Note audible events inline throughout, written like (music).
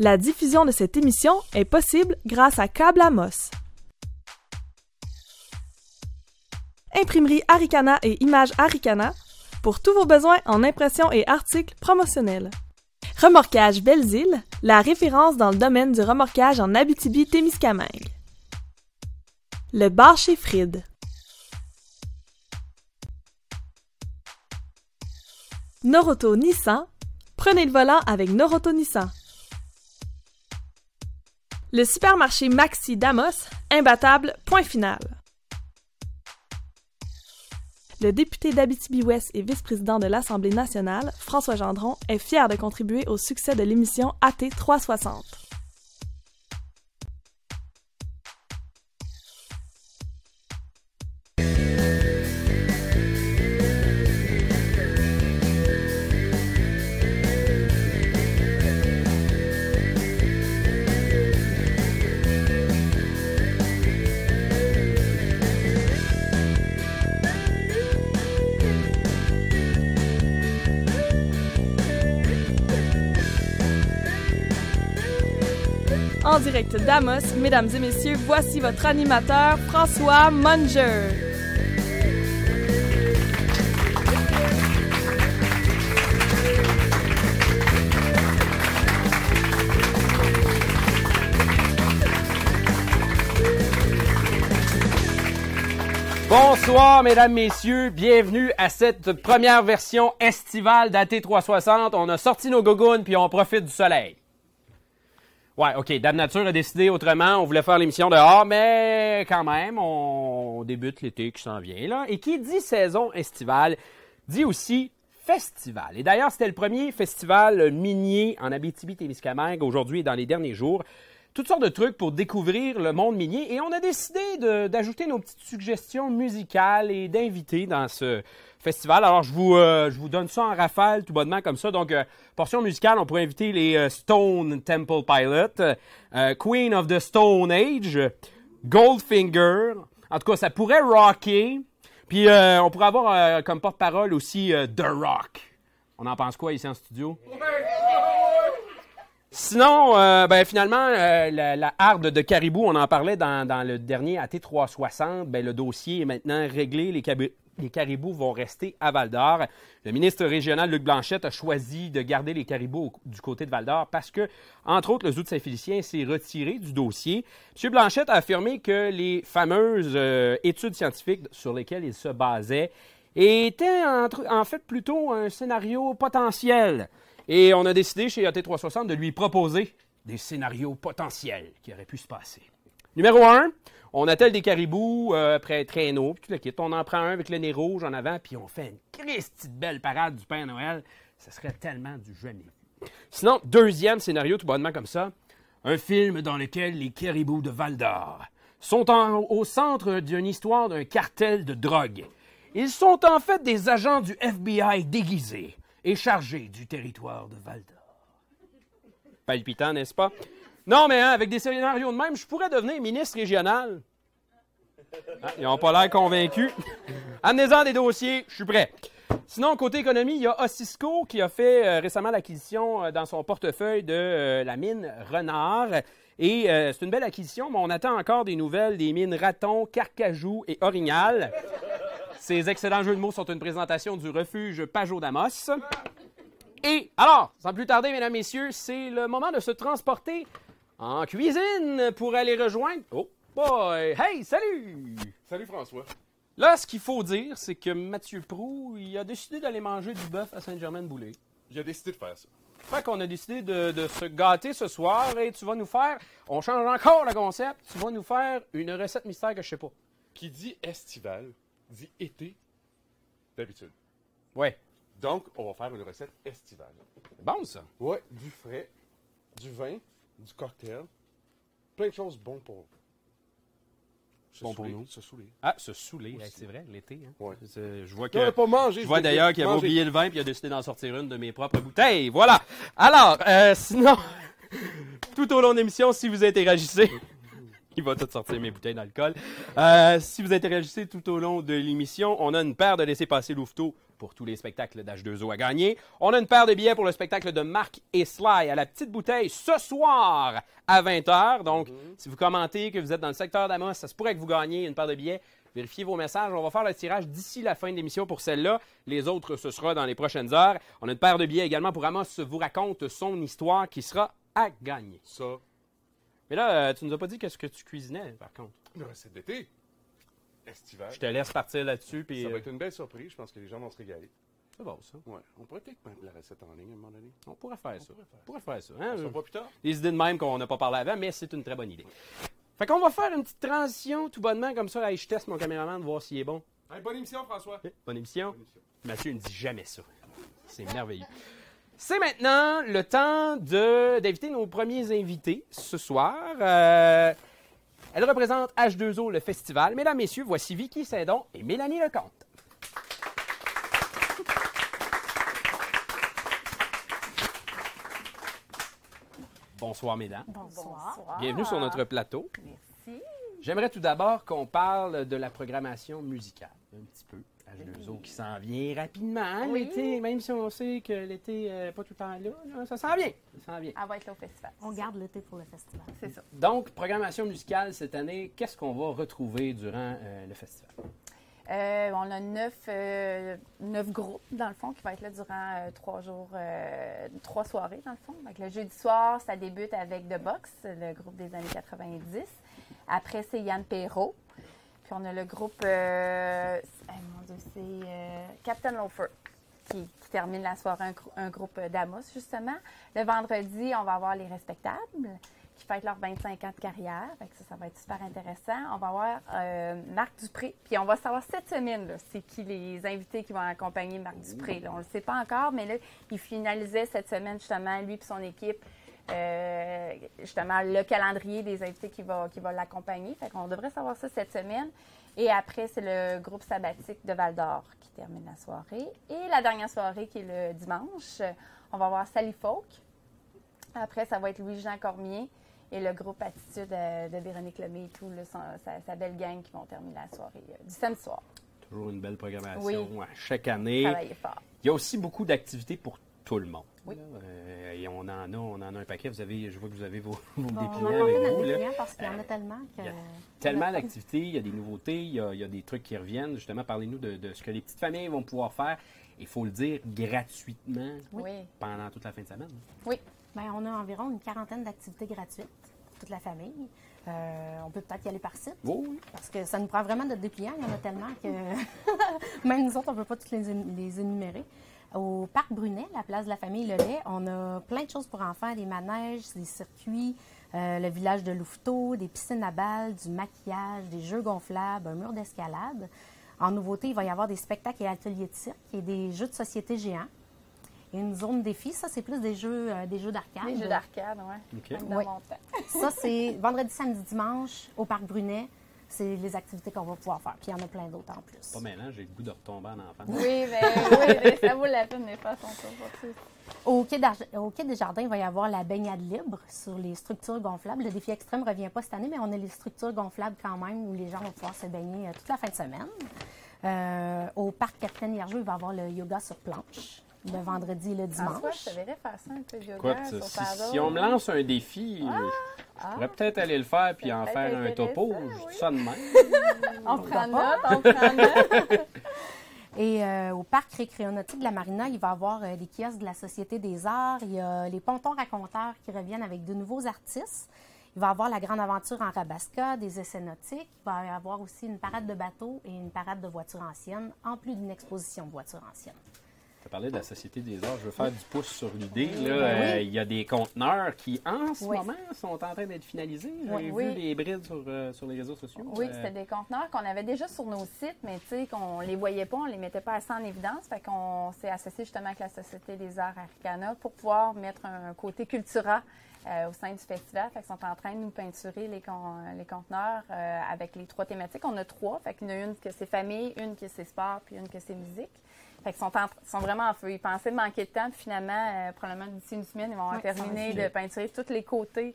La diffusion de cette émission est possible grâce à Câble Amos. Imprimerie Aricana et Images Aricana pour tous vos besoins en impression et articles promotionnels. Remorquage Belles-Îles, la référence dans le domaine du remorquage en Abitibi-Témiscamingue. Le bar chez Fried. Noroto Nissan. Prenez le volant avec Noroto Nissan. Le supermarché Maxi Damos, imbattable, point final. Le député d'Abitibi-Ouest et vice-président de l'Assemblée nationale, François Gendron, est fier de contribuer au succès de l'émission AT 360. Direct d'Amos, mesdames et messieurs, voici votre animateur, François Munger. Bonsoir, mesdames, messieurs. Bienvenue à cette première version estivale d'AT360. On a sorti nos gogoons puis on profite du soleil. Ouais, OK. Dame Nature a décidé autrement. On voulait faire l'émission dehors, mais quand même, on débute l'été qui s'en vient, là. Et qui dit saison estivale, dit aussi festival. Et d'ailleurs, c'était le premier festival minier en Abitibi-Témiscamingue aujourd'hui et dans les derniers jours. Toutes sortes de trucs pour découvrir le monde minier. Et on a décidé d'ajouter nos petites suggestions musicales et d'invités dans ce festival. Alors, je vous, euh, je vous donne ça en rafale, tout bonnement, comme ça. Donc, euh, portion musicale, on pourrait inviter les euh, Stone Temple Pilots, euh, Queen of the Stone Age, Goldfinger. En tout cas, ça pourrait rocker. Puis, on pourrait avoir comme porte-parole aussi The Rock. On en pense quoi ici en studio? Sinon, euh, ben, finalement, euh, la, harde de Caribou, on en parlait dans, dans le dernier AT360. Ben, le dossier est maintenant réglé. Les, caribous vont rester à Val d'Or. Le ministre régional Luc Blanchette a choisi de garder les caribous du côté de Val d'Or parce que, entre autres, le zoo de Saint-Félicien s'est retiré du dossier. M. Blanchette a affirmé que les fameuses euh, études scientifiques sur lesquelles il se basait étaient en fait plutôt un scénario potentiel. Et on a décidé chez AT360 de lui proposer des scénarios potentiels qui auraient pu se passer. Numéro 1, on attelle des caribous euh, après traîneau, puis tout le kit. On en prend un avec le nez rouge en avant, puis on fait une Christie de belle parade du Père Noël. Ça serait tellement du jamais. Sinon, deuxième scénario, tout bonnement comme ça, un film dans lequel les caribous de Val d'Or sont au centre d'une histoire d'un cartel de drogue. Ils sont en fait des agents du FBI déguisés et chargés du territoire de Val d'Or. Palpitant, n'est-ce pas? Non, mais hein, avec des scénarios de même, je pourrais devenir ministre régional. Ah, ils n'ont pas l'air convaincus. (laughs) Amenez-en des dossiers, je suis prêt. Sinon, côté économie, il y a Ossisco qui a fait euh, récemment l'acquisition euh, dans son portefeuille de euh, la mine Renard. Et c'est une belle acquisition, mais on attend encore des nouvelles des mines Raton, Carcajou et Orignal. Ces excellents jeux de mots sont une présentation du refuge Pajot d'Amos. Et alors, sans plus tarder, mesdames, messieurs, c'est le moment de se transporter en cuisine pour aller rejoindre. Oh boy! Hey, salut! Salut François. Là, ce qu'il faut dire, c'est que Mathieu Prou, il a décidé d'aller manger du bœuf à Saint-Germain-de-Boulay. J'ai décidé de faire ça. Fait qu'on a décidé de, de se gâter ce soir et tu vas nous faire, on change encore le concept, tu vas nous faire une recette mystère que je sais pas. Qui dit estival, dit été, d'habitude. Ouais. Donc, on va faire une recette estivale. C'est bon, ça. Ouais, du frais, du vin, du cocktail, plein de choses bonnes pour se Bon pour nous. Se saouler. Ah, se saouler, c'est vrai, l'été. Hein? Ouais. Je vois que... pas mangé. Je vois d'ailleurs qu'il avait oublié le vin puis il a décidé d'en sortir une de mes propres bouteilles. Voilà. Alors, euh, sinon, (laughs) tout au long de l'émission, si vous interagissez, il va tout sortir mes bouteilles d'alcool. Euh, si vous interagissez tout au long de l'émission, on a une paire de laissez-passer louveteaux pour tous les spectacles d'H2O à gagner. On a une paire de billets pour le spectacle de Marc et Sly à la petite bouteille ce soir à 20h. Donc, si vous commentez que vous êtes dans le secteur d'Amos, ça se pourrait que vous gagniez une paire de billets. Vérifiez vos messages. On va faire le tirage d'ici la fin de l'émission pour celle-là. Les autres, ce sera dans les prochaines heures. On a une paire de billets également pour Amos vous raconte son histoire qui sera à gagner. Ça, Mais là, euh, tu nous as pas dit qu'est-ce que tu cuisinais, par contre. une recette d'été. Estival. Je te laisse partir là-dessus. Puis, Ça va euh, être une belle surprise. Je pense que les gens vont se régaler. c'est bon, ça. Ouais. On pourrait peut-être mettre la recette en ligne à un moment donné. On pourrait faire ça. pourrait faire On pourrait faire ça. hein? Va pas plus tard? Des idées de même qu'on n'a pas parlé avant, mais c'est une très bonne idée. Fait qu'on va faire une petite transition tout bonnement, comme ça. Hey, je teste mon caméraman de voir s'il est bon. Hey, bonne émission, François. Bonne émission. Bonne émission. Mathieu ne dit jamais ça. C'est merveilleux. C'est maintenant le temps de- d'inviter nos premiers invités ce soir. Euh, elle représente H2O, le festival. Mesdames, Messieurs, voici Vicky Saint-Don et Mélanie Lecomte. Bonsoir, mesdames. Bonsoir. Bienvenue sur notre plateau. Merci. J'aimerais tout d'abord qu'on parle de la programmation musicale, un petit peu. H2O qui s'en vient rapidement, hein, Oui. l'été, même si on sait que l'été n'est pas tout le temps là, là, ça s'en vient. Ça s'en vient. Elle va être là au festival. On garde l'été pour le festival. C'est ça. Donc, programmation musicale cette année, qu'est-ce qu'on va retrouver durant euh, le festival? Euh, on a neuf, euh, neuf groupes, dans le fond, qui vont être là durant euh, trois jours, euh, trois soirées, dans le fond. Donc, le jeudi soir, ça débute avec The Box, le groupe des années 90. Après, c'est Yann Perrault. On a le groupe, euh, mon Dieu, c'est euh, Captain Loafer. Qui, termine la soirée, un, grou- un groupe d'Amos, justement. Le vendredi, on va avoir les Respectables, qui fêtent leurs 25 ans de carrière. Ça, ça va être super intéressant. On va avoir euh, Marc Dupré. Puis on va savoir cette semaine, c'est qui les invités qui vont accompagner Marc Dupré. On ne le sait pas encore, mais là, il finalisait cette semaine, justement, lui et son équipe, euh, justement, le calendrier des invités qui va, qui va l'accompagner. Fait qu'on devrait savoir ça cette semaine. Et après, c'est le groupe sabbatique de Val d'Or qui termine la soirée. Et la dernière soirée, qui est le dimanche, on va voir Sally Folk. Après, ça va être Louis-Jean Cormier et le groupe Attitude euh, de Véronique Lemay et tout, son- sa, sa belle gang qui vont terminer la soirée euh, du samedi soir. Toujours une belle programmation Oui. à chaque année. Travailler fort. Il y a aussi beaucoup d'activités pour tout le monde. Oui. Euh, et on en a, on en a un paquet. Vous avez, je vois que vous avez vos, (laughs) vos Bon, on dépliants avec vous. là. parce qu'il y en a tellement que... il y a Tellement d'activités, il y a des nouveautés, il y a, il y a des trucs qui reviennent. Justement, parlez-nous de, de ce que les petites familles vont pouvoir faire. Il faut le dire gratuitement Oui. pendant toute la fin de semaine. Oui. Ben, on a environ une quarantaine d'activités gratuites pour toute la famille. Euh, on peut peut-être y aller par site. Oui, oui. Parce que ça nous prend vraiment notre dépliant. Il y en a tellement que (laughs) même nous autres, on ne peut pas les, énu- les énumérer. Au Parc Brunet, la place de la famille Lelay, on a plein de choses pour enfants, des manèges, des circuits, euh, le village de Louveteau, des piscines à balles, du maquillage, des jeux gonflables, un mur d'escalade. En nouveauté, il va y avoir des spectacles et ateliers de cirque et des jeux de société géants. Et une zone défi, ça, c'est plus des jeux, euh, des jeux d'arcade. Les jeux d'arcade, Oui. temps. Ça, c'est vendredi, samedi, dimanche au Parc Brunet. C'est les activités qu'on va pouvoir faire. Puis il y en a plein d'autres en plus. Pas maintenant, j'ai le goût de retomber en enfant. Oui, mais oui, mais ça vaut la peine de faire son tour. Au quai, au quai des Jardins, il va y avoir la baignade libre sur les structures gonflables. Le défi extrême ne revient pas cette année, mais on a les structures gonflables quand même où les gens vont pouvoir se baigner euh, toute la fin de semaine. Euh, au parc Capitaine Hiergeau, il va y avoir le yoga sur planche le vendredi et le François, dimanche. je te verrais faire ça un peu de yoga Écoute, sur si, on me lance un défi, euh, je pourrais peut-être aller le faire puis en faire un topo. intéressant, Je oui. dis ça de même. (laughs) On prend note, on prend note. (laughs) (laughs) Et euh, au parc récréonautique de la Marina, il va y avoir euh, des kiosques de la Société des Arts. Il y a les pontons raconteurs qui reviennent avec de nouveaux artistes. Il va y avoir la grande aventure en Rabasca, des essais nautiques. Il va y avoir aussi une parade de bateaux et une parade de voitures anciennes, en plus d'une exposition de voitures anciennes. Tu parlais de la Société des Arts. Je veux faire du pouce sur l'idée. ben Euh. Il y a des conteneurs qui, en ce Oui. moment, sont en train d'être finalisés. J'ai Oui. vu les brides sur, euh, sur les réseaux sociaux. Oui, Euh, c'était des conteneurs qu'on avait déjà sur nos sites, mais tu sais, qu'on les voyait pas, on les mettait pas assez en évidence. Fait qu'on s'est associé justement avec la Société des Arts Arcana pour pouvoir mettre un côté cultura euh, au sein du festival. Fait qu'ils sont en train de nous peinturer les, con- les conteneurs euh, avec les trois thématiques. On a trois. Fait qu'il y en a une que c'est famille, une que c'est sport, puis une que c'est musique. Fait qu'ils sont, en- sont vraiment en feu. Ils pensaient manquer de temps, puis finalement, euh, probablement d'ici une semaine, ils vont Oui, filer. de peinturer tous les côtés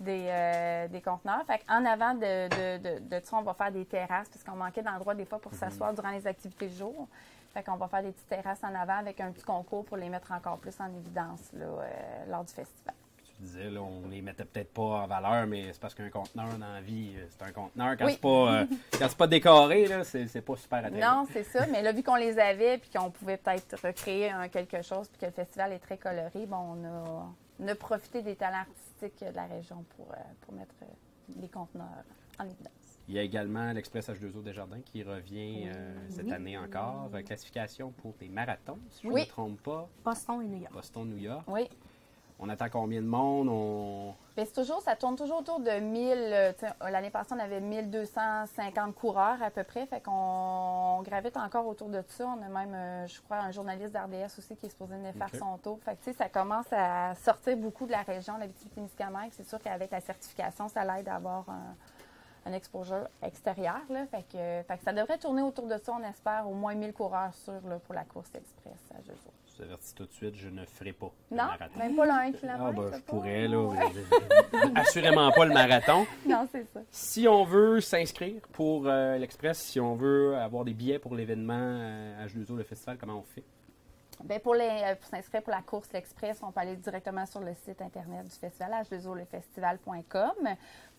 des, euh, des conteneurs. Fait en avant de, de, de, de ça, on va faire des terrasses parce qu'on manquait d'endroits des fois pour s'asseoir durant les activités de jour. Fait qu'on va faire des petites terrasses en avant avec un petit concours pour les mettre encore plus en évidence là, euh, lors du festival. Tu disais, là, on les mettait peut-être pas en valeur, mais c'est parce qu'un conteneur dans la vie, euh, c'est un conteneur. Quand Oui. c'est pas, euh, (laughs) quand c'est pas décoré, là, c'est, c'est pas super attrayant. Non, c'est ça. Mais là, vu qu'on les avait puis qu'on pouvait peut-être recréer un quelque chose puis que le festival est très coloré, bon, on a, on a profité des talents artistiques de la région pour, euh, pour mettre les conteneurs en évidence. Il y a également l'Express H2O Desjardins qui revient euh, cette Oui. année encore. Classification pour des marathons, si je ne Oui. me trompe pas. Boston et New York. Boston, New York. Oui. On attend combien de monde? On... Ben, c'est toujours, ça tourne toujours autour de 1000. euh, L'année passée, on avait 1250 coureurs à peu près. Fait qu'on gravite encore autour de ça. On a même, euh, je crois, un journaliste d'RDS aussi qui est supposé venir faire son tour. Fait que, ça commence à sortir beaucoup de la région, la témiscamingue C'est sûr qu'avec la certification, ça l'aide à avoir un, un exposure extérieur. Là. Fait, que, fait que ça devrait tourner autour de ça, on espère, au moins 1000 coureurs sûrs là, pour la course express à deux jours. Je vous avertis tout de suite, je ne ferai pas le Non, marathon. même pas le 1 km. Ah, ben, je pourrais, là. (laughs) (laughs) Assurément pas le marathon. Non, c'est ça. Si on veut s'inscrire pour euh, l'Express, si on veut avoir des billets pour l'événement euh, H2O, le festival, comment on fait? Bien, pour les, euh, pour s'inscrire pour la course l'Express, on peut aller directement sur le site internet du festival, h2olefestival.com.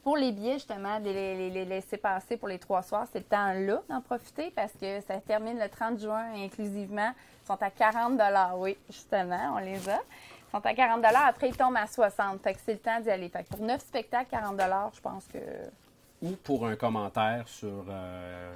Pour les billets, justement, de les, laisser passer pour les trois soirs, c'est le temps là d'en profiter parce que ça termine le 30 juin inclusivement. Ils sont à 40 oui, justement, on les a. Ils sont à 40 après ils tombent à 60 Fait que c'est le temps d'y aller. Fait que pour neuf spectacles, 40 je pense que Ou pour un commentaire sur euh,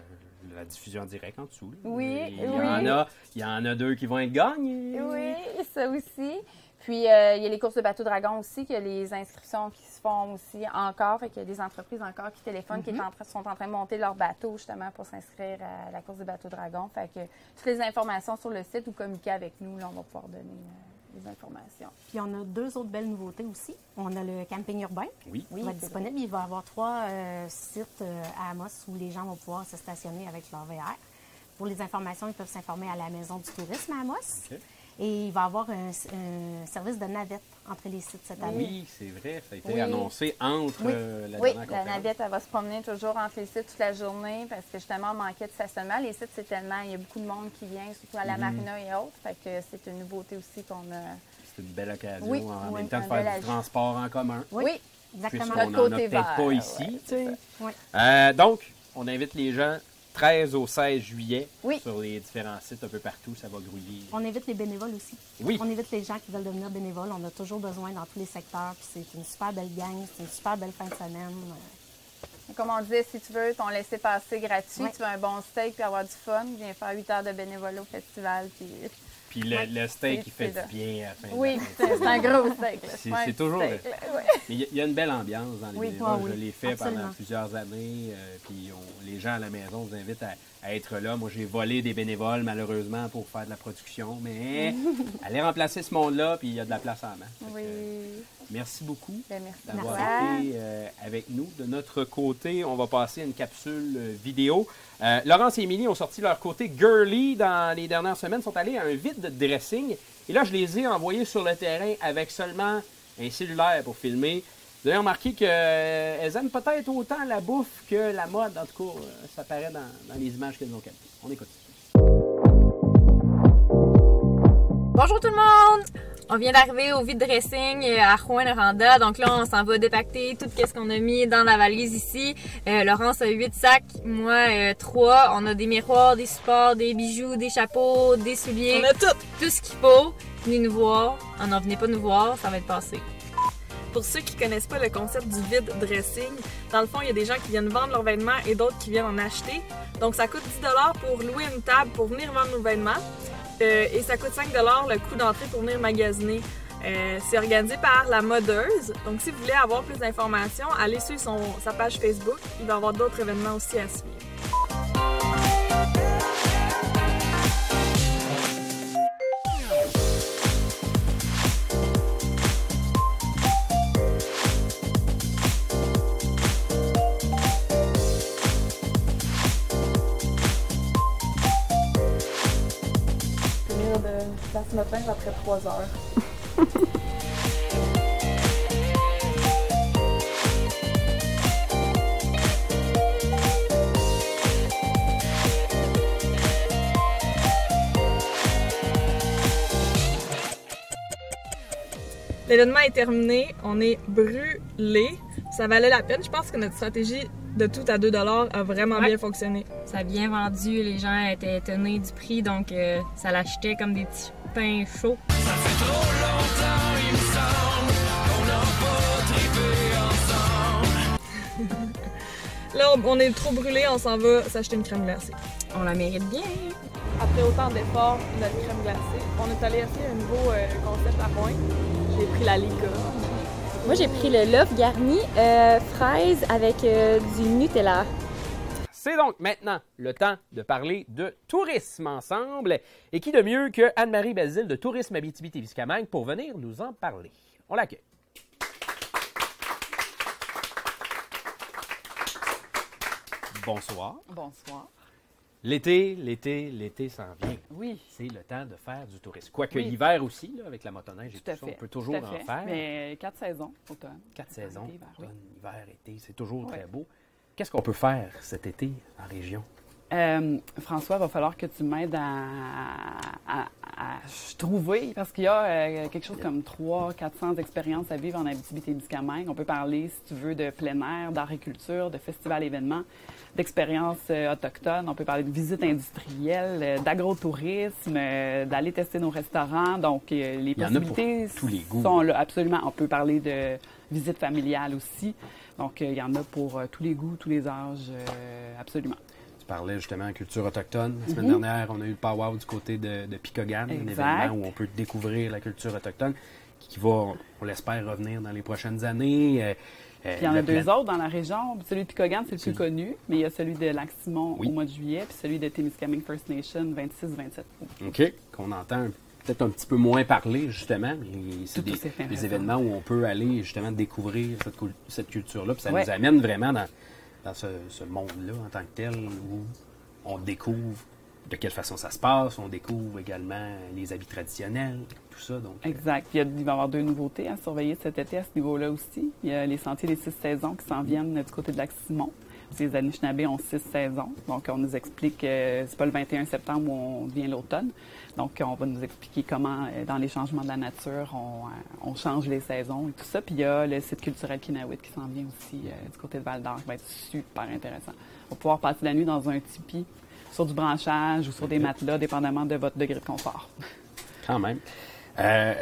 la diffusion en direct en dessous. Oui, il y oui. En a, il y en a deux qui vont être gagnés. Oui, ça aussi. Puis, euh, il y a les courses de bateau dragon aussi, qu'il y a les inscriptions qui se font aussi encore. Fait qu'il y a des entreprises encore qui téléphonent, qui en train- sont en train de monter leur bateau justement pour s'inscrire à la course des bateaux dragon. Fait que toutes les informations sur le site ou communiquer avec nous, là, on va pouvoir donner euh, les informations. Puis on a deux autres belles nouveautés aussi. On a le camping urbain Oui. Oui, qui va être disponible. Il va y avoir trois euh, sites euh, à Amos où les gens vont pouvoir se stationner avec leur VR. Pour les informations, ils peuvent s'informer à la Maison du tourisme à Amos. Et il va y avoir un, un service de navette entre les sites cette année. Oui, c'est vrai. Ça a été Oui. annoncé entre Oui. euh, la Oui, la conférence. navette, elle va se promener toujours entre les sites toute la journée parce que justement, on manquait de stationnement. Les sites, c'est tellement, il y a beaucoup de monde qui vient, surtout à la Mhm. marina et autres. Fait que c'est une nouveauté aussi qu'on a. C'est une belle occasion Oui, en oui, même temps de faire du transport en commun. Oui, Oui, exactement. Puisqu'on n'en a peut-être pas ici. ça. Oui. Euh, donc, on invite les gens 13 au 16 juillet Oui. sur les différents sites un peu partout. Ça va grouiller. On invite les bénévoles aussi. Oui. On invite les gens qui veulent devenir bénévoles. On a toujours besoin dans tous les secteurs. Puis c'est une super belle gang, c'est une super belle fin de semaine. Comme on disait, si tu veux ton laisser passer gratuit, tu veux un bon steak puis avoir du fun, viens faire 8 heures de bénévolat au festival. Puis... Puis le, le steak, il fait du bien à la fin de Oui, c'est un gros steak. C'est- toujours steak, le-. Mais il y a- il y, a une belle ambiance dans les Oui, Je l'ai fait pendant plusieurs années. euh, puis on- les gens à la maison vous invitent à, à être là. Moi, j'ai volé des bénévoles, malheureusement, pour faire de la production. Mais (laughs) allez remplacer ce monde-là, puis il y a de la place en main. Que, Oui. Merci beaucoup Ben, merci. d'avoir été euh, avec nous. De notre côté, on va passer à une capsule euh, vidéo. Euh, Laurence et Émilie ont sorti leur côté girly dans les dernières semaines, sont allés à un vide de dressing. Et là, je les ai envoyés sur le terrain avec seulement un cellulaire pour filmer. Vous avez remarqué qu'elles aiment peut-être autant la bouffe que la mode. En tout cas, euh, ça paraît dans, dans les images qu'elles ont captées. On écoute. Bonjour tout le monde! On vient d'arriver au vide dressing euh, à Rouen-Noranda. Donc là, on s'en va dépacter tout ce qu'on a mis dans la valise ici. Euh, Laurence a 8 sacs, moi 3. On a des miroirs, des supports, des bijoux, des chapeaux, des souliers. On a tout! Tout ce qu'il faut. Venez nous voir. Ah non, venez pas nous voir, ça va être passé. Pour ceux qui connaissent pas le concept du vide dressing, dans le fond, il y a des gens qui viennent vendre leurs vêtements et d'autres qui viennent en acheter. Donc, ça coûte 10 pour louer une table pour venir vendre nos vêtements. Euh, et ça coûte 5 le coût d'entrée pour venir magasiner. Euh, c'est organisé par la modeuse. Donc, si vous voulez avoir plus d'informations, allez sur son, sa page Facebook. Il va y avoir d'autres événements aussi à suivre. place ce matin, après 3 heures. L'événement est terminé, on est brûlé. Ça valait la peine. Je pense que notre stratégie de tout à 2 a vraiment Ouais. bien fonctionné. Ça a bien vendu, les gens étaient étonnés du prix, donc euh, ça l'achetait comme des petits pains chauds. Là, on- on est trop brûlé, on s'en va s'acheter une crème glacée. On la mérite bien. Après autant d'efforts, notre crème glacée, on est allé essayer un nouveau euh, concept à point. J'ai pris la licorne. Moi, j'ai pris le loaf garni euh, fraise avec euh, du Nutella. C'est donc maintenant le temps de parler de tourisme ensemble. Et qui de mieux que Anne-Marie Basile de Tourisme Abitibi-Témiscamingue pour venir nous en parler? On l'accueille. Bonsoir. Bonsoir. L'été, l'été, l'été s'en vient. Oui, C'est le temps de faire du tourisme. Quoique Oui. l'hiver aussi, là, avec la motoneige et tout ça, on peut toujours tout à en faire. Mais quatre saisons, automne. Quatre saisons, hiver, oui. automne, hiver, été, c'est toujours très beau. Qu'est-ce qu'on peut faire cet été en région? Euh, François, il va falloir que tu m'aides à, à- à trouver, parce qu'il y a euh, quelque chose comme 300-400 expériences à vivre en Abitibi-Témiscamingue. On peut parler, si tu veux, de plein air, d'agriculture, de festivals événements, d'expériences euh, autochtones. On peut parler de visites industrielles, euh, d'agrotourisme, d'aller tester nos restaurants. Donc, les Il y en a pour possibilités tous les goûts. sont là, absolument. On peut parler de visites familiales aussi. Donc, il y en a pour tous les goûts, tous les âges, euh, absolument. Tu parlais justement de culture autochtone. La semaine Mhm. dernière, on a eu le powwow du côté de, de Picogan, un événement où on peut découvrir la culture autochtone qui va, on l'espère, revenir dans les prochaines années. Euh, euh, Puis il y en a deux plan- autres dans la région. Celui de Picogan, c'est le plus connu, mais il y a celui de Lac-Simon Oui. au mois de juillet, puis celui de Témiscamingue First Nation, 26-27 août. OK. Qu'on entend peut-être un petit peu moins parler, justement. mais C'est des, des événements où on peut aller, justement, découvrir cette, cul- cette culture-là. Puis ça Ouais. nous amène vraiment dans, dans ce, ce monde-là en tant que tel où on découvre de quelle façon ça se passe. On découvre également les habits traditionnels, tout ça. Donc, euh, Exact. Il, va y avoir deux nouveautés à surveiller cet été à ce niveau-là aussi. Il y a les sentiers des six saisons qui s'en viennent du côté de Lac-Simon. Les Anishinaabe ont six saisons. Donc, on nous explique que c'est pas le 21 septembre où on vient l'automne. Donc, on va nous expliquer comment, euh, dans les changements de la nature, on, euh, on change les saisons et tout ça. Puis il y a le site culturel Kinawit qui s'en vient aussi euh, du côté de Val-d'Or, qui va être super intéressant. On va pouvoir passer la nuit dans un tipi, sur du branchage ou sur des matelas, dépendamment de votre degré de confort. Quand même. Euh,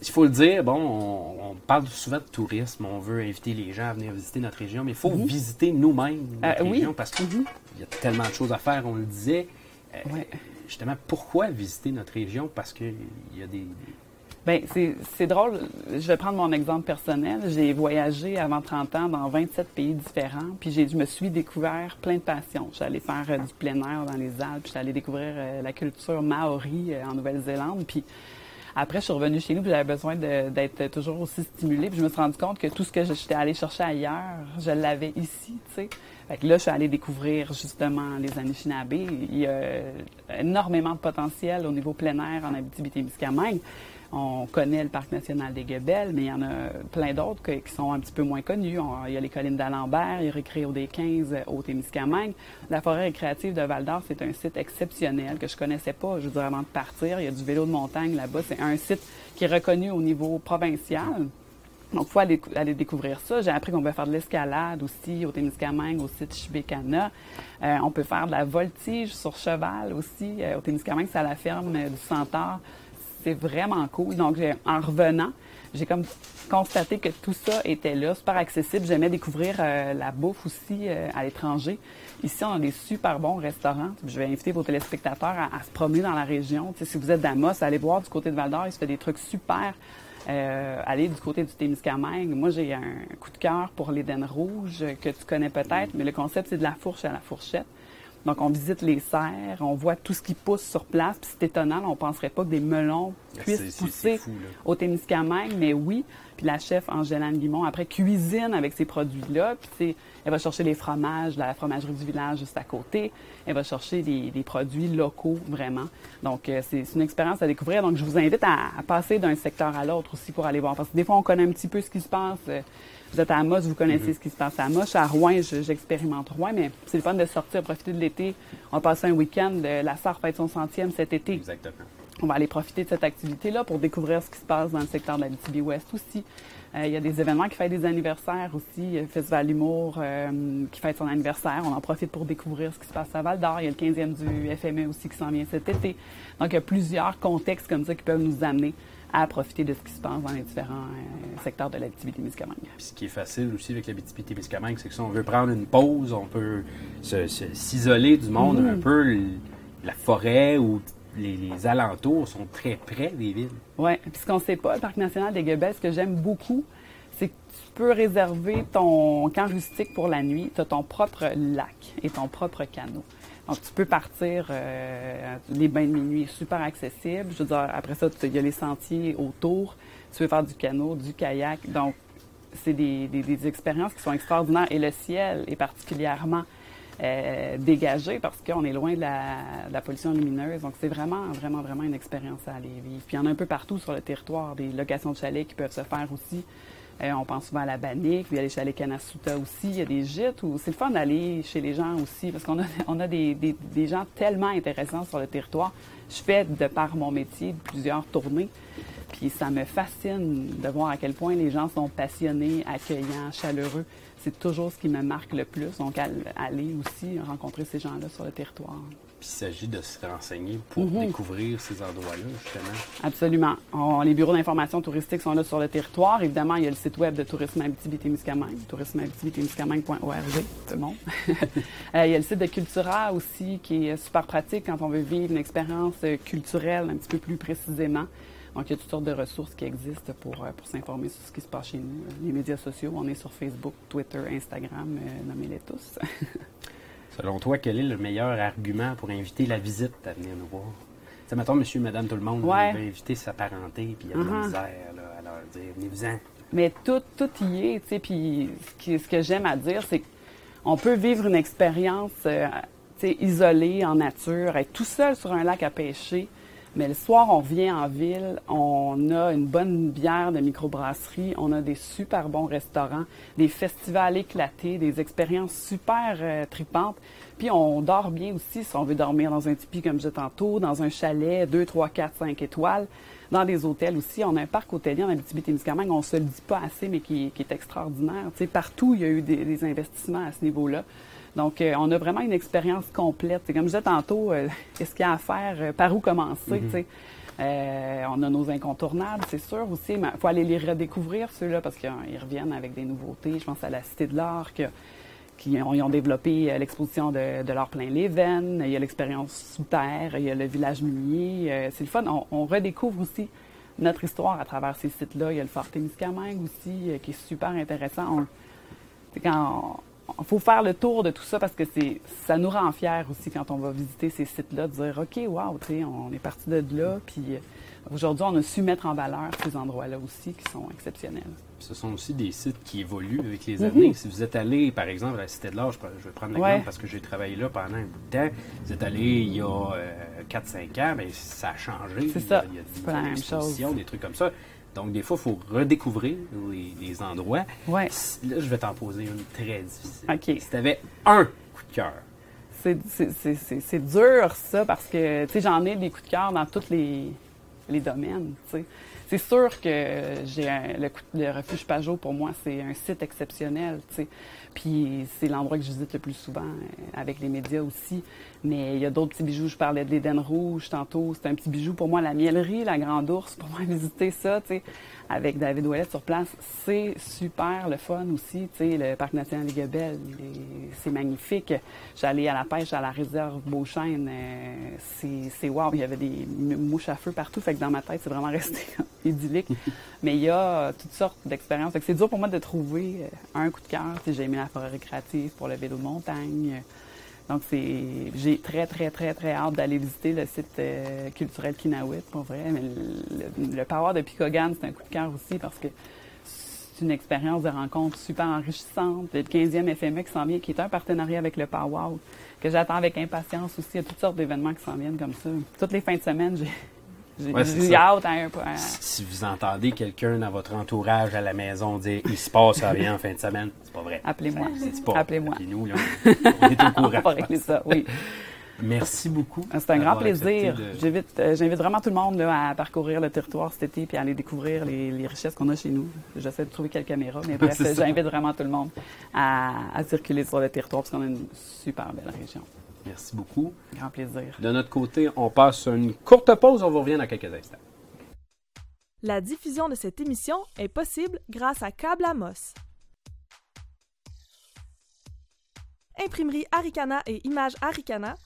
il faut le dire, bon, on, on parle souvent de tourisme, on veut inviter les gens à venir visiter notre région, mais il faut visiter nous-mêmes notre Euh, oui. région parce qu'il y a tellement de choses à faire, on le disait. Euh, Ouais. Justement, pourquoi visiter notre région? Parce qu'il y a des... Bien, c'est drôle. Je vais prendre mon exemple personnel. J'ai voyagé avant 30 ans dans 27 pays différents, puis je me suis découvert plein de passions. Je suis allée faire euh, du plein air dans les Alpes, je suis allée découvrir euh, la culture maori euh, en Nouvelle-Zélande, puis après, je suis revenue chez nous, puis j'avais besoin d'être toujours aussi stimulée, puis je me suis rendu compte que tout ce que j'étais allée chercher ailleurs, je l'avais ici, tu sais. Fait que là, je suis allée découvrir justement les Anishinaabe. Il y a énormément de potentiel au niveau plein air en Abitibi-Témiscamingue. On connaît le Parc national des Guebels, mais il y en a plein d'autres qui sont un petit peu moins connus. On- il y a les collines d'Alembert, il y a Récréo des 15 au Témiscamingue. La forêt récréative de Val-d'Or, c'est un site exceptionnel que je connaissais pas, je veux avant de partir. Il y a du vélo de montagne là-bas. C'est un site qui est reconnu au niveau provincial. Donc, il faut aller, découvrir ça. J'ai appris qu'on peut faire de l'escalade aussi au Témiscamingue, au site Chibécana. Euh, on peut faire de la voltige sur cheval aussi euh, au Témiscamingue, c'est à la ferme du Centaure. C'est vraiment cool. Donc, en revenant, j'ai comme constaté que tout ça était là, super accessible. J'aimais découvrir euh, la bouffe aussi euh, à l'étranger. Ici, on a des super bons restaurants. Je vais inviter vos téléspectateurs à, se promener dans la région. Si vous êtes d'Amos, allez voir du côté de Val-d'Or, il se fait des trucs super. Euh, aller du côté du Témiscamingue. Moi, j'ai un coup de cœur pour l'Éden rouge euh, que tu connais peut-être, mais le concept, c'est de la fourche à la fourchette. Donc, on visite les serres, on voit tout ce qui pousse sur place, puis c'est étonnant, on penserait pas que des melons C'est- puissent pousser fou, au Témiscamingue, mais oui. Puis la chef Angèle-Anne Guimont, après, cuisine avec ces produits-là. Puis elle va chercher les fromages de la fromagerie du village juste à côté. Elle va chercher des, des produits locaux, vraiment. Donc, euh, c'est c'est une expérience à découvrir. Donc, je vous invite à, à passer d'un secteur à l'autre aussi pour aller voir. Parce que des fois, on connaît un petit peu ce qui se passe. Euh, Vous êtes à Amos, vous connaissez Mm-hmm. ce qui se passe à Amos. Je suis à Rouen, je- j'expérimente Rouen, mais c'est le fun de sortir, profiter de l'été. On va passer un week-end. euh, La SAR fête son centième cet été. Exactement. On va aller profiter de cette activité-là pour découvrir ce qui se passe dans le secteur de la BTB-Ouest aussi. Euh, il y a des événements qui fêtent des anniversaires aussi. Le Festival d'humour euh, qui fête son anniversaire. On en profite pour découvrir ce qui se passe à Val d'Or. Il y a le 15e du FME aussi qui s'en vient cet été. Donc, il y a plusieurs contextes comme ça qui peuvent nous amener à profiter de ce qui se passe dans les différents euh, secteurs de l'activité Témiscamingue. Ce qui est facile aussi avec l'activité Témiscamingue, c'est que si on veut prendre une pause, on peut s'isoler du monde Mhm. un peu. La forêt ou les, les alentours sont très près des villes. Oui, puis ce qu'on ne sait pas, le Parc national des Guebels, ce que j'aime beaucoup, c'est que tu peux réserver ton camp rustique pour la nuit. Tu as ton propre lac et ton propre canot. Donc, tu peux partir, euh, les bains de minuit, super accessible. Je veux dire, après ça, il y a les sentiers autour. Tu peux faire du canot, du kayak. Donc, c'est des, des- des expériences qui sont extraordinaires. Et le ciel est particulièrement euh, dégagé parce qu'on est loin de la, de la pollution lumineuse. Donc, c'est vraiment, vraiment, vraiment une expérience à aller vivre. Puis, il y en a un peu partout sur le territoire, des locations de chalets qui peuvent se faire aussi. Euh, on pense souvent à la Bannique, puis il y a les Canasuta aussi. Il y a des gîtes où c'est le fun d'aller chez les gens aussi parce qu'on a, (laughs) des, des- gens tellement intéressants sur le territoire. Je fais, de par mon métier, plusieurs tournées. Puis ça me fascine de voir à quel point les gens sont passionnés, accueillants, chaleureux. C'est toujours ce qui me marque le plus. Donc, aller aussi rencontrer ces gens-là sur le territoire. Puis il s'agit de se renseigner pour Mhm. découvrir ces endroits-là, justement. Absolument. On- les bureaux d'information touristique sont là sur le territoire. Évidemment, il y a le site web de Tourisme Abitibi-Témiscamingue, tourismeabitibi-témiscamingue.org, tout le monde. (laughs) Euh, il y a le site de Cultura aussi, qui est super pratique quand on veut vivre une expérience euh, culturelle un petit peu plus précisément. Donc, il y a toutes sortes de ressources qui existent pour, euh, pour s'informer sur ce qui se passe chez nous. Les médias sociaux, on est sur Facebook, Twitter, Instagram, euh, nommez-les tous. (laughs) Selon toi, quel est le meilleur argument pour inviter la visite à venir nous voir? Sais, mettons, monsieur, madame, tout le monde Ouais. veut inviter sa parenté, puis il y a de la Mhm. misère là, à leur dire, venez-vous-en. Mais tout, tout y est, tu sais. Puis ce que j'aime à dire, c'est qu'on peut vivre une expérience, euh, tu sais, isolée en nature, être tout seul sur un lac à pêcher. Mais le soir, on revient en ville, on a une bonne bière de microbrasserie, on a des super bons restaurants, des festivals éclatés, des expériences super euh, tripantes. Puis on dort bien aussi si on veut dormir dans un tipi comme je tantôt, dans un chalet 2, 3, 4, 5 étoiles, dans des hôtels aussi. On a un parc hôtelier en Abitibi-Témiscamingue, on se le dit pas assez, mais qui, est extraordinaire. Tu partout, il y a eu des investissements à ce niveau-là. Donc, euh, on a vraiment une expérience complète. C'est comme je disais tantôt, euh, qu'est-ce qu'il y a à faire, euh, par où commencer, tu sais? Euh, on a nos incontournables, c'est sûr aussi, mais il faut aller les redécouvrir, ceux-là, parce qu'ils reviennent avec des nouveautés. Je pense à la Cité de l'Art, qui ont, ils ont développé l'exposition de, de l'art plein les veines. Il y a l'expérience sous terre, il y a le village minier. Euh, c'est le fun. On, on redécouvre aussi notre histoire à travers ces sites-là. Il y a le Fort Témiscamingue aussi, euh, qui est super intéressant. On- quand il faut faire le tour de tout ça parce que c'est ça nous rend fiers aussi quand on va visiter ces sites-là, de dire OK, wow, on est parti de là, puis euh, aujourd'hui on a su mettre en valeur ces endroits-là aussi qui sont exceptionnels. Ce sont aussi des sites qui évoluent avec les Mhm. années. Si vous êtes allé, par exemple, à la Cité de l'Art, je, vais prendre l'exemple Ouais. parce que j'ai travaillé là pendant un bout de temps. Vous êtes allé il y a euh, 4-5 ans, mais ça a changé. C'est ça. Il y a, des la nouvelles même expositions, chose. des trucs comme ça. Donc, des fois, il faut redécouvrir les, les endroits. Ouais. Là, je vais t'en poser une très difficile. OK. Si tu avais un coup de cœur, C'est- dur, ça, parce que, tu sais, j'en ai des coups de cœur dans tous les, les domaines, tu sais. C'est sûr que j'ai un- le, le refuge Pajot, pour moi, c'est un site exceptionnel, tu sais. Puis c'est l'endroit que je visite le plus souvent, euh, avec les médias aussi. Mais il y a d'autres petits bijoux. Je parlais de l'Éden Rouge tantôt. C'est un petit bijou pour moi. La miellerie, la Grande Ourse, pour moi, (laughs) visiter ça, tu sais, avec David Ouellet sur place, c'est super le fun aussi. Tu sais, le Parc national des est- c'est magnifique. J'allais à la pêche à la réserve Beauchesne. euh, c'est wow. Il y avait des mouches à feu partout. Fait que dans ma tête, c'est vraiment (laughs) resté idyllique. Mais il y a toutes sortes d'expériences. Fait que c'est dur pour moi de trouver euh, un coup de cœur. Tu sais, J'ai aimé la forêt récréative pour le vélo de montagne. Donc, c'est, j'ai très, très, très, très hâte d'aller visiter le site euh, culturel Kinawit, pour vrai. Mais le, Power de Picogan, c'est un coup de cœur aussi parce que c'est une expérience de rencontre super enrichissante. Le 15e FME qui s'en vient, qui est un partenariat avec le Power, que j'attends avec impatience aussi. Il y a toutes sortes d'événements qui s'en viennent comme ça. Toutes les fins de semaine, j'ai, Ouais, hâte à un à- si vous entendez quelqu'un dans votre entourage à la maison dire il se passe rien en fin de semaine, c'est pas vrai. Appelez-moi. C'est pas. Appelez-moi. Nous, là, on est au (laughs) courant. On va ça, oui. (laughs) Merci beaucoup. Ah, C'est un grand plaisir. de- J'invite, euh, j'invite vraiment tout le monde là, à parcourir le territoire cet été puis à aller découvrir les, les richesses qu'on a chez nous. J'essaie de trouver quelques caméras, mais (laughs) bref, j'invite vraiment tout le monde à, à circuler sur le territoire parce qu'on a une super belle région. Merci beaucoup. Grand plaisir. De notre côté, on passe une courte pause. On vous revient dans quelques instants. La diffusion de cette émission est possible grâce à Câble Amos. Imprimerie Aricana et Images Aricana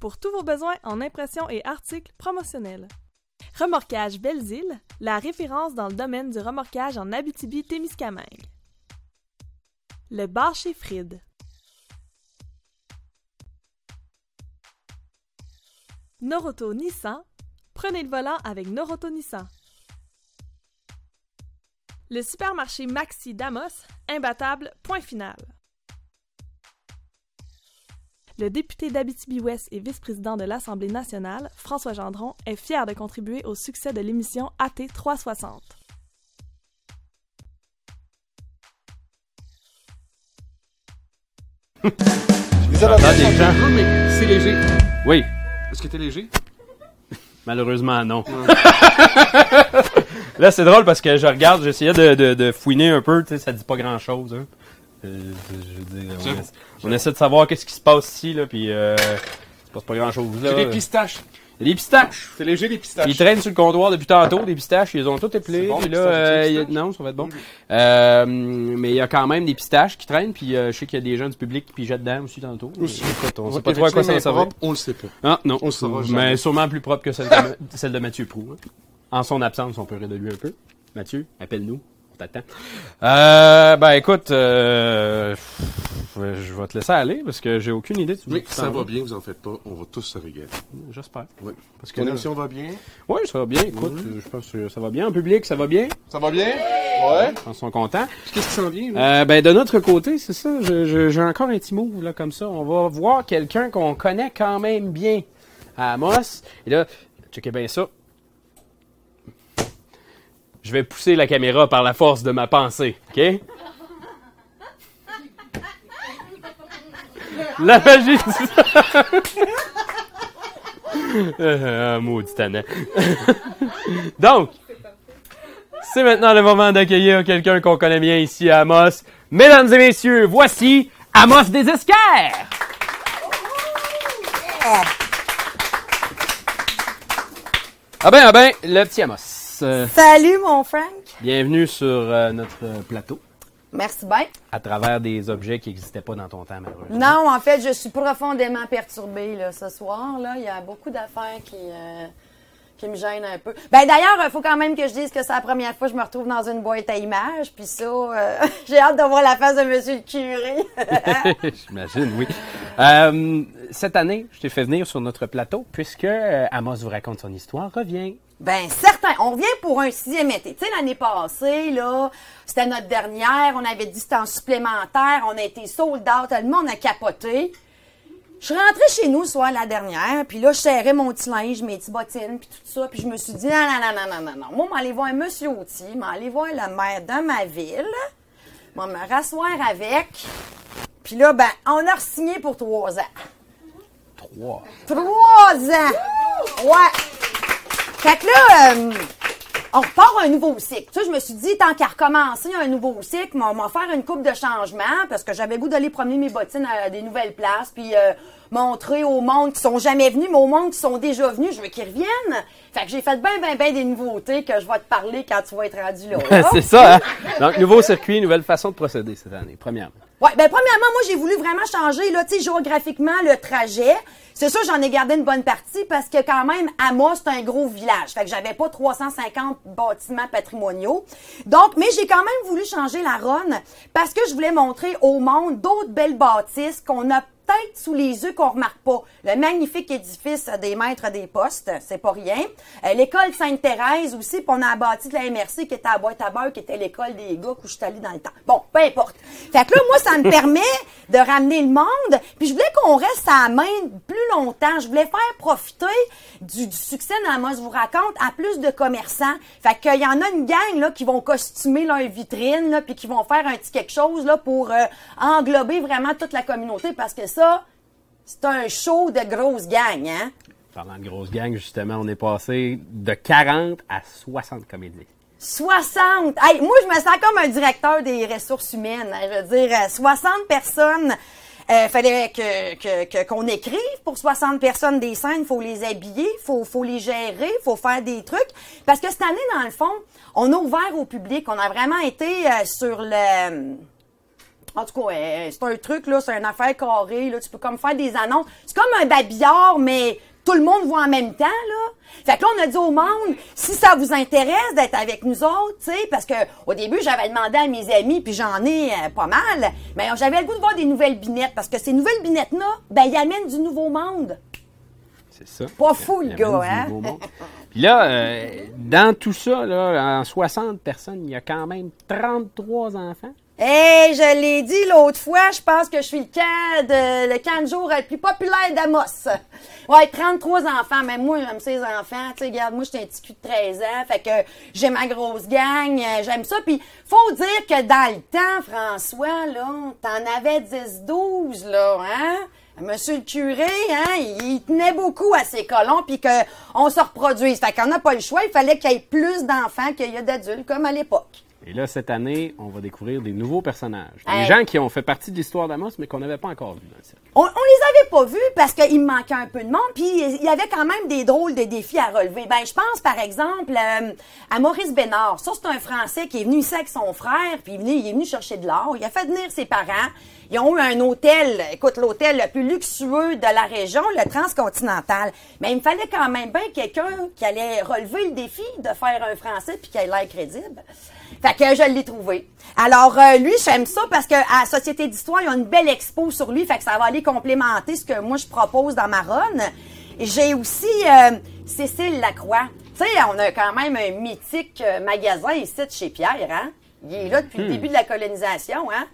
pour tous vos besoins en impression et articles promotionnels. Remorquage Belles-Îles, la référence dans le domaine du remorquage en Abitibi-Témiscamingue. Le bar chez Fried. Noroto Nissan, prenez le volant avec Noroto Nissan. Le supermarché Maxi Damos, imbattable, point final. Le député d'Abitibi-Ouest et vice-président de l'Assemblée nationale, François Gendron, est fier de contribuer au succès de l'émission AT 360. Les J'entends avantages des sont gens. peu, mais c'est léger. Oui, Est-ce que t'es léger? (laughs) malheureusement non. (laughs) Là, c'est drôle parce que je regarde, j'essayais de, de, de fouiner un peu, tu sais, ça dit pas grand-chose. Hein. Euh, je veux dire, on, J'avoue. essa- on essaie de savoir qu'est-ce qui se passe ici, là, puis euh, c'est pas, pas grand-chose. Là. J'ai des pistaches. Des pistaches. C'est léger, les pistaches. Ils traînent sur le comptoir depuis tantôt, des pistaches, ils les ont toutes épelées. C'est bon, puis les là, euh, les il y a- pistaches? non, ça va être bon. Euh, mais il y a quand même des pistaches qui traînent, puis euh, je sais qu'il y a des gens du public qui pigeaient dedans aussi tantôt. Aussi. Écoute, on Ouais, sait pas trop à quoi ça va effectivement, servir. propre, On le sait pas. Ah, non. On le saura Mais sûrement plus propre que celle de, Ma- celle de Mathieu Prou. hein. En son absence, on peut rire de lui un peu. Mathieu, appelle-nous. T'attend. Euh, ben écoute, euh, je vais te laisser aller parce que j'ai aucune idée. de Oui, tu ça va bien, vous en faites pas. On va tous se régaler. J'espère. Oui. Parce que Ton émission va bien? Oui, ça va bien. Écoute, je pense que ça va bien. En public, ça va bien? Ça va bien? Ouais. Ils sont contents. Qu'est-ce qui s'en vient? Euh, ben de notre côté, c'est ça. J'ai encore un petit move là comme ça. On va voir quelqu'un qu'on connaît quand même bien à Amos. Et là, checkez bien ça. Je vais pousser la caméra par la force de ma pensée, ok? La magie du... un (laughs) maudit. (laughs) Donc, c'est maintenant le moment d'accueillir quelqu'un qu'on connaît bien ici à Amos. Mesdames et messieurs, voici Amos des Esquerres! Ah ben, ah ben, le petit Amos. Euh, Salut, mon Frank. bienvenue sur euh, notre euh, plateau Merci bien. à travers des objets qui n'existaient pas dans ton temps, malheureusement. Non, en fait, je suis profondément perturbée là, ce soir. Là. Il y a beaucoup d'affaires qui, euh, qui me gênent un peu. Ben D'ailleurs, il faut quand même que je dise que c'est la première fois que je me retrouve dans une boîte à images. Puis ça, euh, (laughs) j'ai hâte de voir la face de Monsieur le curé. (laughs) J'imagine, oui. Euh, cette année, je t'ai fait venir sur notre plateau puisque euh, Amos vous raconte son histoire. Revient. Ben certain. On revient pour un sixième été. Tu sais, l'année passée, là, c'était notre dernière. On avait dit c'était en supplémentaire. On a été sold out. Le monde a capoté. Je suis rentrée chez nous le soir la dernière, puis là, je serrais mon petit linge, mes petits bottines, puis tout ça, puis je me suis dit, non, non, non, non, non, non, non. Moi, m'aller voir Monsieur Autier, m'aller voir le maire de ma ville, moi, me rasseoir avec, puis là, ben, on a signé pour trois ans. Trois. Trois ans! Ouais! Fait que là, euh, on repart un nouveau cycle. Tu sais, je me suis dit, tant qu'à recommencer un nouveau cycle, on va faire une coupe de changement parce que j'avais goût d'aller promener mes bottines à des nouvelles places, puis euh, montrer au monde qui sont jamais venus, mais au monde qui sont déjà venus, je veux qu'ils reviennent. Fait que j'ai fait ben, ben, ben des nouveautés que je vais te parler quand tu vas être rendu là. (laughs) c'est ça, hein? Donc, nouveau circuit, nouvelle façon de procéder cette année, premièrement. Ouais, ben premièrement, moi j'ai voulu vraiment changer là, tu sais, géographiquement le trajet. C'est sûr, j'en ai gardé une bonne partie parce que quand même, Amos, c'est un gros village. Fait que j'avais pas 350 bâtiments patrimoniaux. Donc, mais j'ai quand même voulu changer la ronde parce que je voulais montrer au monde d'autres belles bâtisses qu'on a peut-être sous les yeux qu'on remarque pas. Le magnifique édifice des maîtres des postes, c'est pas rien. Euh, l'école Sainte-Thérèse aussi, puis on a bâti de la MRC qui était à boîte à beurre, qui était l'école des gars où je suis allée dans le temps. Bon, peu importe. Fait que là, moi, ça me (laughs) permet de ramener le monde, puis je voulais qu'on reste à la main plus longtemps. Je voulais faire profiter du, du succès d'Amos vous raconte à plus de commerçants. Fait qu'il y en a une gang là qui vont costumer leur vitrine là, puis qui vont faire un petit quelque chose là pour euh, englober vraiment toute la communauté parce que ça, C'est un show de grosse gang, hein? Parlant de grosse gang, justement, on est passé de 40 à 60 comédiens. 60! Hey, moi, je me sens comme un directeur des ressources humaines. hein. Je veux dire, euh, 60 personnes. Euh, fallait que, que- que- qu'on écrive pour 60 personnes des scènes. faut les habiller, faut, faut les gérer, faut faire des trucs. Parce que cette année, dans le fond, on a ouvert au public. On a vraiment été euh, sur le... En tout cas, euh, c'est un truc, là, c'est une affaire carrée, là. Tu peux comme faire des annonces. C'est comme un babillard, mais tout le monde voit en même temps, là. Fait que là, on a dit au monde, si ça vous intéresse d'être avec nous autres, tu sais, parce que au début, j'avais demandé à mes amis, puis j'en ai euh, pas mal, mais j'avais le goût de voir des nouvelles binettes, parce que ces nouvelles binettes-là, ben, ils amènent du nouveau monde. C'est ça. Pas fou, le gars, hein? Puis là, euh, dans tout ça, là, en 60 personnes, il y a quand même 33 enfants. Hey, je l'ai dit l'autre fois, je pense que je suis le camp de, le camp de jour le plus populaire d'Amos. Ouais, 33 enfants, mais moi, j'aime ces enfants. Tu sais, regarde, moi, j'étais un petit cul de 13 ans, fait que j'ai ma grosse gang, euh, j'aime ça. Puis, faut dire que dans le temps, François, là, t'en avais 10-12, là, hein? Monsieur le curé, hein, il tenait beaucoup à ses colons, puis qu'on se reproduise. Fait qu'on n'a pas le choix, il fallait qu'il y ait plus d'enfants qu'il y a d'adultes, comme à l'époque. Et là, cette année, on va découvrir des nouveaux personnages. Des Hey. gens qui ont fait partie de l'histoire d'Amos, mais qu'on n'avait pas encore vu dans le cirque. On, on les avait pas vus parce qu'il manquait un peu de monde, puis il y avait quand même des drôles de défis à relever. Ben, je pense par exemple euh, à Maurice Bénard. Ça, c'est un Français qui est venu ici avec son frère, puis il est venu, il est venu chercher de l'or. Il a fait venir ses parents. Ils ont eu un hôtel, écoute, l'hôtel le plus luxueux de la région, le Transcontinental. Mais il me fallait quand même bien quelqu'un qui allait relever le défi de faire un Français puis qui ait l'air crédible. Fait que je l'ai trouvé. Alors, euh, lui, j'aime ça parce que à Société d'Histoire, ils ont une belle expo sur lui. Fait que ça va aller complémenter ce que moi, je propose dans ma run. J'ai aussi euh, Cécile Lacroix. Tu sais, on a quand même un mythique euh, magasin ici de chez Pierre, hein? Il est là depuis le début de la colonisation, hein?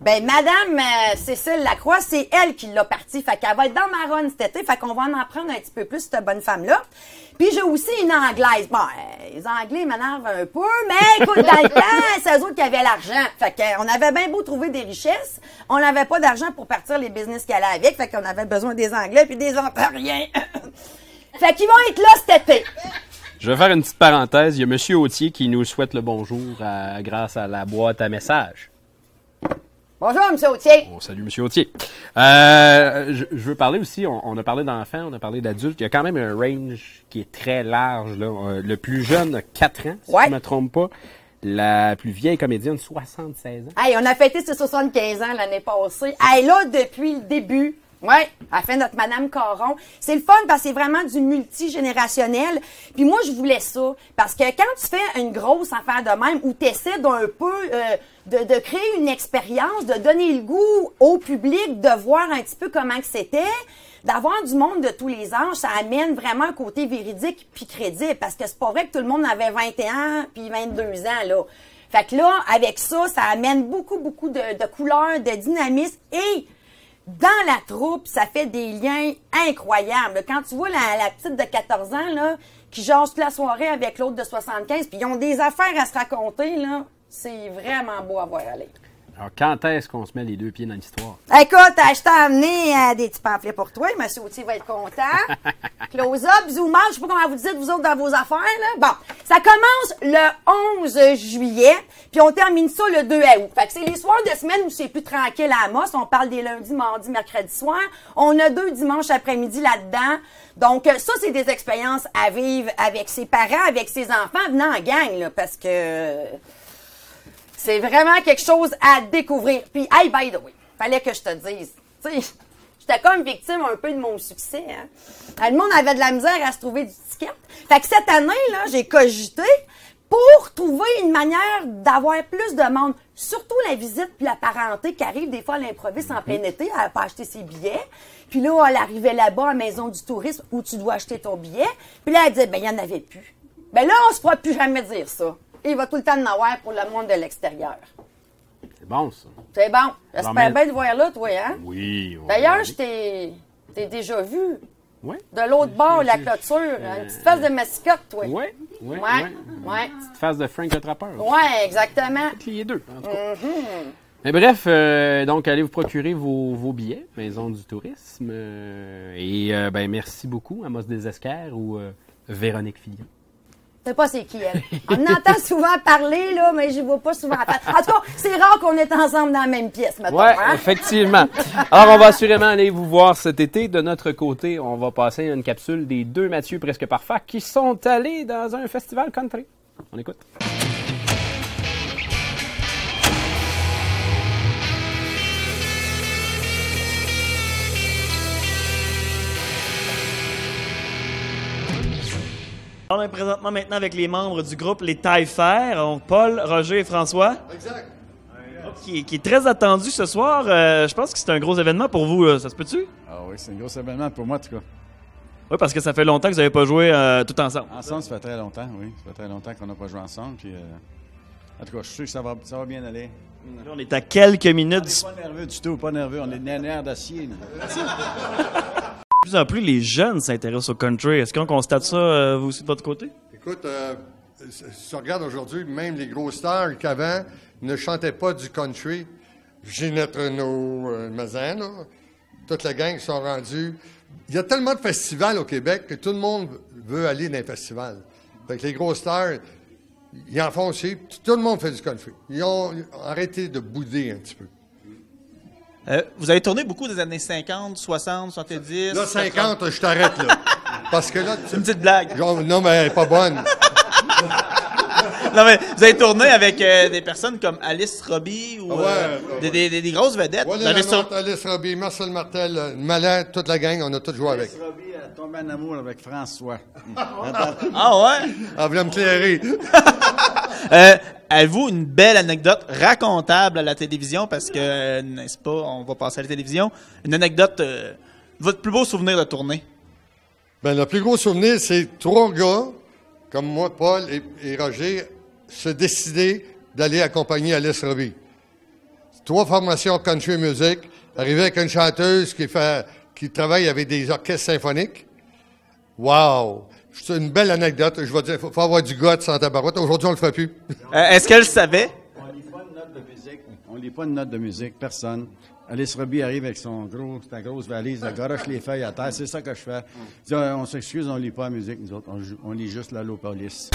Ben, Madame euh, Cécile Lacroix, c'est elle qui l'a parti. Fait qu'elle va être dans ma run cet été. Fait qu'on va en apprendre un petit peu plus, cette bonne femme-là. Puis j'ai aussi une Anglaise. Bon, euh, les Anglais m'énervent un peu, mais écoute, dans le (laughs) temps, c'est eux autres qui avaient l'argent. Fait qu'on avait bien beau trouver des richesses, on n'avait pas d'argent pour partir les business qu'elle a avec. Fait qu'on avait besoin des Anglais puis des Ontariens. (coughs) fait qu'ils vont être là cet été. Je vais faire une petite parenthèse. Il y a M. Autier qui nous souhaite le bonjour à- grâce à la boîte à messages. Bonjour, M. Autier. Bon, salut, M. Autier. Euh, je, je veux parler aussi, on, on a parlé d'enfants, on a parlé d'adultes. Il y a quand même un range qui est très large. Là. Euh, le plus jeune a 4 ans, si Ouais. je ne me trompe pas. La plus vieille comédienne, 76 ans. Hey, on a fêté ses 75 ans l'année passée. Elle est là depuis le début. Ouais, elle fait notre Madame Caron. C'est le fun parce que c'est vraiment du multigénérationnel. Puis moi, je voulais ça. Parce que quand tu fais une grosse affaire de même où tu essaies d'un peu euh, de, de créer une expérience, de donner le goût au public, de voir un petit peu comment que c'était, d'avoir du monde de tous les âges, ça amène vraiment un côté véridique puis crédible. Parce que c'est pas vrai que tout le monde avait 21 puis 22 ans, là. Fait que là, avec ça, ça amène beaucoup, beaucoup de, de couleurs, de dynamisme et dans la troupe, ça fait des liens incroyables. Quand tu vois la, petite de 14 ans, là, qui jase toute la soirée avec l'autre de 75, puis ils ont des affaires à se raconter, là, c'est vraiment beau à voir aller. Alors, quand est-ce qu'on se met les deux pieds dans l'histoire? Écoute, je t'ai amené euh, des petits pamphlets pour toi. Monsieur Autier va être content. (laughs) Close-up, zoom out, je sais pas comment vous dites, vous autres, dans vos affaires. Là. Bon, ça commence le 11 juillet, puis on termine ça le 2 août. Fait que c'est les soirs de semaine où c'est plus tranquille à Amos. On parle des lundis, mardis, mercredis soir. On a deux dimanches après-midi là-dedans. Donc, euh, ça, c'est des expériences à vivre avec ses parents, avec ses enfants, venant en gang, là, parce que... C'est vraiment quelque chose à découvrir. Puis, hey, by the way, fallait que je te dise. Tu sais, j'étais comme victime un peu de mon succès. Hein. Euh, Le monde avait de la misère à se trouver du ticket. Fait que cette année, là, j'ai cogité pour trouver une manière d'avoir plus de monde. Surtout la visite puis la parenté qui arrive des fois à l'improviste en plein été. Elle n'a pas acheté ses billets. Puis là, elle arrivait là-bas à la maison du tourisme où tu dois acheter ton billet. Puis là, elle disait, ben, il n'y en avait plus. Ben là, on se fera plus jamais dire ça. Il va tout le temps en avoir pour le monde de l'extérieur. C'est bon, ça. C'est bon. J'espère mais- bien te voir là, toi, hein? Oui. y D'ailleurs, je t'ai déjà vu. Oui. De l'autre bord, la clôture. euh, Une petite face de mascotte, toi. Oui, oui, Ouais. oui. Ouais. Petite face de Frank le trappeur. Ouais, exactement. Les deux, en tout cas. Mais bref, euh, donc allez vous procurer vos, vos billets, Maison du Tourisme. euh, et euh, ben merci beaucoup, Amos Desesquers ou euh, Véronique Fillon. Je sais pas c'est qui, elle. On entend (laughs) souvent parler, là, mais je vois pas souvent. En tout cas, c'est rare qu'on est ensemble dans la même pièce, maintenant. Ouais, effectivement. Alors, on va assurément aller vous voir cet été. De notre côté, on va passer une capsule des deux Mathieu presque parfaits qui sont allés dans un festival country. On écoute. On est présentement maintenant avec les membres du groupe Les Tailles Fer, donc Paul, Roger et François. Exact. Qui, qui est très attendu ce soir. Euh, je pense que c'est un gros événement pour vous, euh, ça se peut-tu? Ah oui, c'est un gros événement pour moi, en tout cas. Oui, parce que ça fait longtemps que vous n'avez pas joué euh, tout ensemble. Ensemble, ça fait très longtemps, oui. Ça fait très longtemps qu'on n'a pas joué ensemble. Puis, euh, en tout cas, je suis sûr que ça va, ça va bien aller. Là, on est à quelques minutes. On n'est pas nerveux du tout, pas nerveux. On est nerfs d'acier. (laughs) De plus en plus, les jeunes s'intéressent au country. Est-ce qu'on constate ça, euh, vous aussi, de votre côté? Écoute, euh, si tu regardes aujourd'hui, même les gros stars qu'avant ne chantaient pas du country. Ginette Renault, euh, toute la gang sont rendus. Il y a tellement de festivals au Québec que tout le monde veut aller dans les festivals. Fait que les gros stars, ils en font aussi. Tout le monde fait du country. Ils ont arrêté de bouder un petit peu. Euh, vous avez tourné beaucoup des années 50, 60, 70. Là, 50, je t'arrête, là. Parce que là. C'est une petite blague. Genre, non, mais elle est pas bonne. Non, mais vous avez tourné avec euh, des personnes comme Alice Robbie ou Ah ouais, euh, ouais, des, des- des- des grosses vedettes. Voilà Vous avez la sur- Alice Robbie, Marcel Martel, Malin, toute la gang, on a tous joué avec. Robbie a tombé en amour avec François. (laughs) Ah ouais? Elle voulait me clairer. Euh, Avez-vous une belle anecdote racontable à la télévision? Parce que, euh, n'est-ce pas, on va passer à la télévision. Une anecdote, euh, votre plus beau souvenir de tournée? Ben, le plus gros souvenir, c'est trois gars, comme moi, Paul et, Roger, se décider d'aller accompagner Alice Robbie. Trois formations country music, arriver avec une chanteuse qui fait, qui travaille avec des orchestres symphoniques. Wow! C'est une belle anecdote. Je vais dire, faut, faut avoir du goût sans tabarouette. Aujourd'hui, on le fait plus. (laughs) Euh, Est-ce qu'elle savait? On lit pas une note de musique. On lit pas une note de musique, personne. Alice Robbie arrive avec son gros, sa grosse valise, elle garoche les feuilles à terre. C'est ça que je fais. Je dis, on s'excuse, on lit pas la musique, nous autres. On, lit juste la police.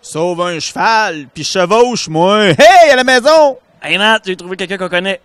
Sauve un cheval, puis chevauche, moi. Hey, à la maison! Hey Nat, j'ai trouvé quelqu'un qu'on connaît.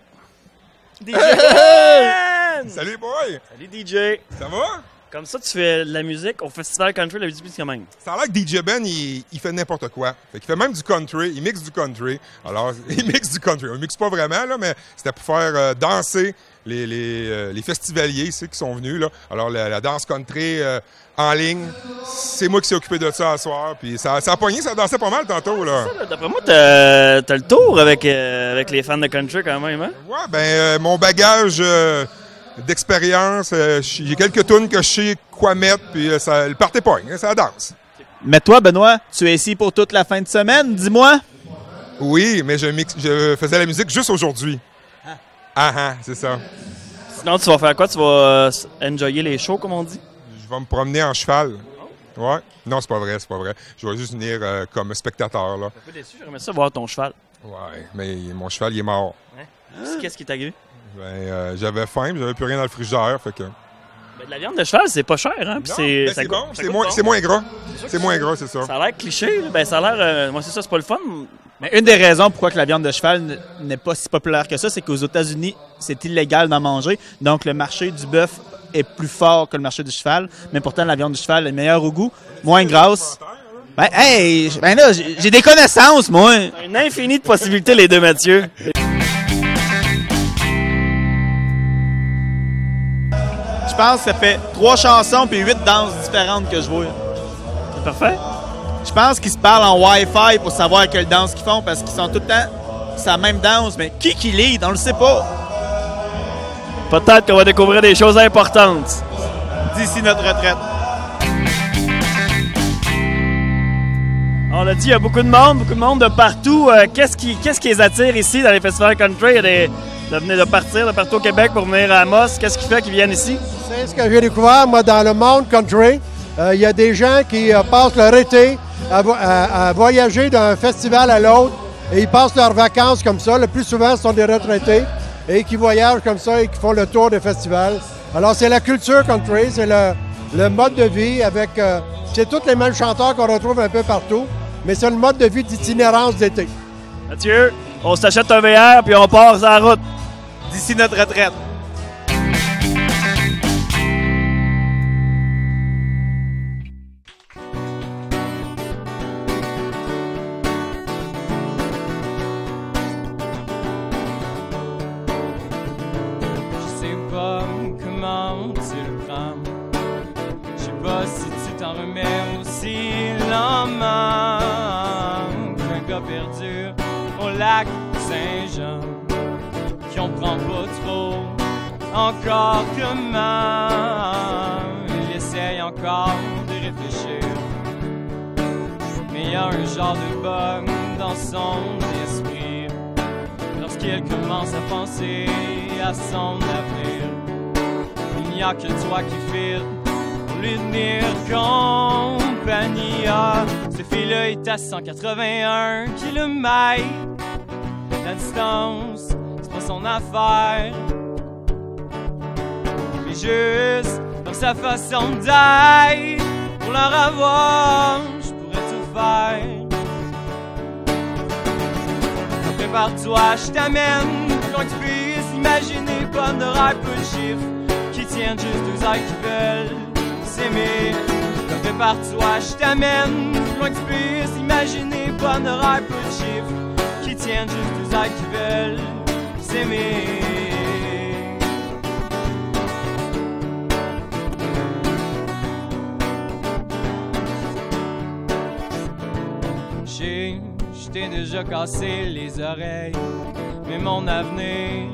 Salut, boy! Salut DJ! Ça va? Comme ça, tu fais de la musique au Festival Country de la quand même. Ça a l'air que DJ Ben, il, il fait n'importe quoi. Fait qu'il fait même du country, il mixe du country. Alors, (laughs) il mixe du country. On ne mixe pas vraiment, là, mais c'était pour faire euh, danser les, les, euh, les festivaliers qui sont venus. Là. Alors, la, la danse country euh, en ligne, c'est moi qui s'est occupé de ça ce soir. Puis ça, ça a pogné, ça dansait pas mal tantôt. Là. D'après moi, t'as t'as le tour avec, avec les fans de country quand même, hein? Ouais, ben, mon bagage d'expérience, euh, j'ai quelques tunes que je sais quoi mettre, puis euh, ça, le party pogne, hein, ça danse. Mais toi, Benoît, tu es ici pour toute la fin de semaine, dis-moi. Oui, mais je, mix- je faisais la musique juste aujourd'hui. Ah ah, c'est ça. Sinon, tu vas faire quoi? Tu vas euh, enjoyer les shows, comme on dit? Je vais me promener en cheval. Ouais. Non, c'est pas vrai, c'est pas vrai. Je vais juste venir euh, comme spectateur, là. Un peu déçu, j'aimerais ça voir ton cheval. Ouais, mais mon cheval, il est mort. Qu'est-ce qui t'a arrivé? Ben, euh, j'avais faim, j'avais plus rien dans le frigidaire, fait que... Ben, de la viande de cheval, c'est pas cher, hein? Puis c'est ben, c'est bon, c'est moins, bon. c'est moins gras. C'est moins gras, c'est ça. Ça a l'air cliché, là. ben ça a l'air. euh, moi, c'est ça, c'est pas le fun. Mais une des raisons pourquoi que la viande de cheval n'est pas si populaire que ça, c'est qu'aux États-Unis, c'est illégal d'en manger. Donc, le marché du bœuf est plus fort que le marché du cheval. Mais pourtant, la viande du cheval est meilleure au goût, moins grasse. Ben, hey, ben là, j'ai j'ai des connaissances, moi. Une infinie de possibilités, les deux Mathieu. Pense que ça fait trois chansons puis huit danses différentes que je vois. C'est parfait. Je pense qu'ils se parlent en Wi-Fi pour savoir quelle danse qu'ils font parce qu'ils sont tout le temps la même danse. Mais qui qui lead? On le sait pas. Peut-être qu'on va découvrir des choses importantes. D'ici notre retraite. On l'a dit, il y a beaucoup de monde, beaucoup de monde de partout. Euh, qu'est-ce, qui, qu'est-ce qui les attire ici dans les festivals country? Il y a des, de venir de partir de partout au Québec pour venir à Amos. Qu'est-ce qui fait qu'ils viennent ici? C'est ce que j'ai découvert, moi, dans le monde country. Euh, Il y a des gens qui euh, passent leur été à, vo- à- à voyager d'un festival à l'autre et ils passent leurs vacances comme ça. Le plus souvent, ce sont des retraités et qui voyagent comme ça et qui font le tour des festivals. Alors, c'est la culture country, c'est le, le mode de vie avec. euh, c'est tous les mêmes chanteurs qu'on retrouve un peu partout, mais c'est le mode de vie d'itinérance d'été. Mathieu, on s'achète un VR puis on part sur la route d'ici notre retraite. Encore comment. Il essaye encore de réfléchir. Mais il y a un genre de bug dans son esprit lorsqu'il commence à penser à son avenir. Il n'y a que toi qui file pour lui tenir compagnie. Ah, ce fil-là est à 181 km. La distance, c'est pas son affaire. Mais juste dans sa façon d'être, pour leur avoir, je pourrais tout faire. Prépare-toi, je t'amène loin que tu puisses imaginer. Bonne rêve, peu de chiffres qui tiennent juste deux ailes qui veulent s'aimer. Prépare-toi, je t'amène loin que tu puisses imaginer. Bonne rêve, peu de chiffres qui tiennent juste deux ailes qui veulent s'aimer. T'ai déjà cassé les oreilles, mais mon avenir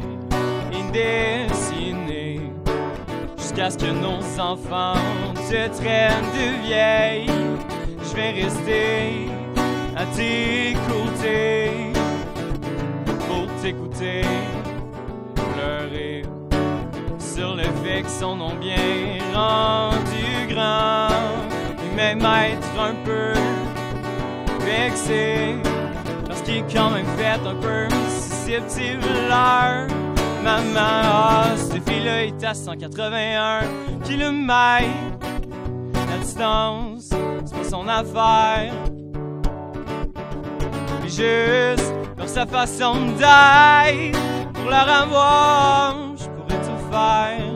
dessiné. Jusqu'à ce que nos enfants se traînent de vieilles, je vais rester à tes côtés pour t'écouter pleurer sur le fait que son nom bien rendu grand. Et même être un peu vexé qu'il est quand même fait un peu susceptible. Maman, ah, cette fille-là est à 181 km. La distance, c'est pas son affaire. Mais juste dans sa façon d'être, pour la revoir, je pourrais tout faire.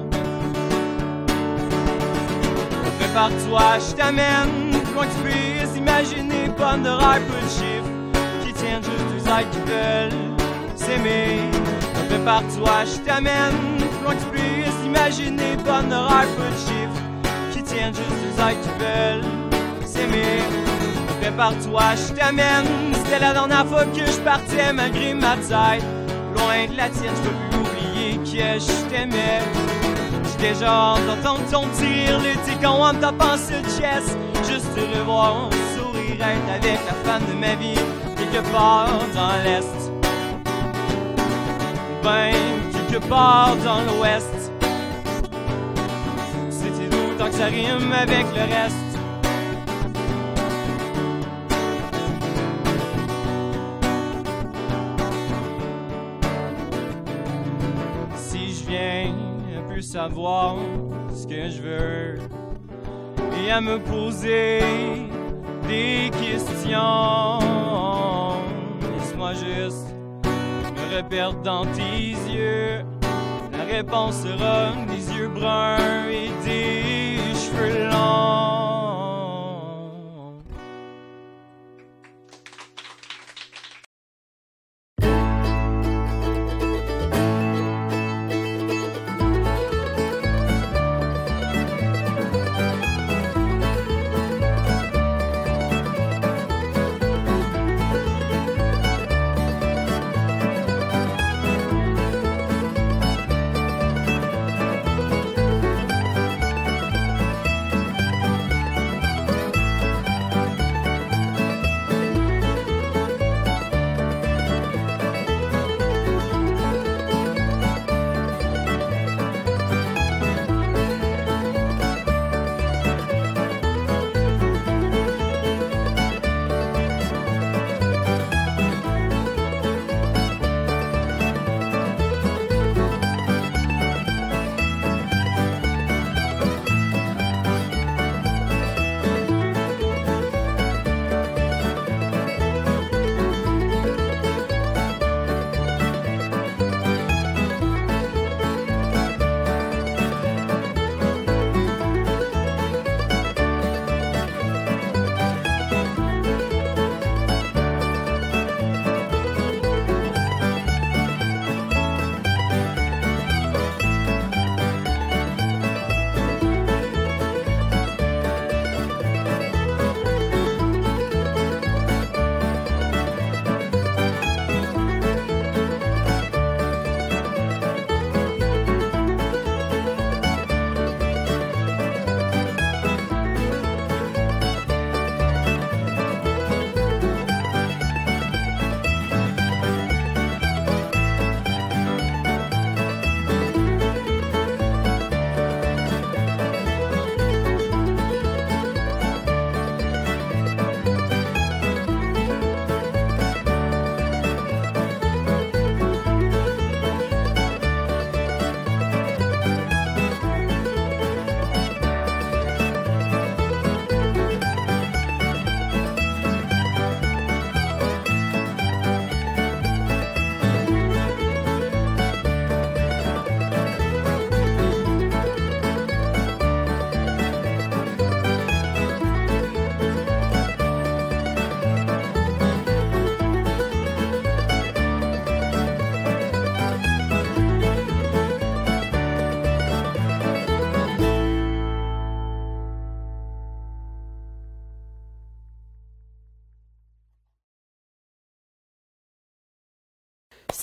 Prépare-toi, je t'amène loin que tu puisses imaginer. Bonne de rêve, ailes qui veulent s'aimer. Prépare-toi, je t'amène loin que tu puisses imaginer. De rêve, peu de chiffres qui tiennent juste deux ailes qui veulent s'aimer. Prépare-toi, je t'amène. C'était la dernière fois que je partais malgré ma taille. Loin de la tienne, je peux plus oublier que je t'aimais. J'ai déjà hâte d'entendre ton tir l'été quand on t'a pensé le chest. Juste te revoir sourire être avec la femme de ma vie, quelque part dans l'Est. Ben, quelque part dans l'Ouest. C'était doux tant que ça rime avec le reste. Si je viens plus savoir ce que je veux et à me poser des questions, laisse-moi juste me reperdre dans tes yeux. La réponse sera des yeux bruns et des cheveux longs.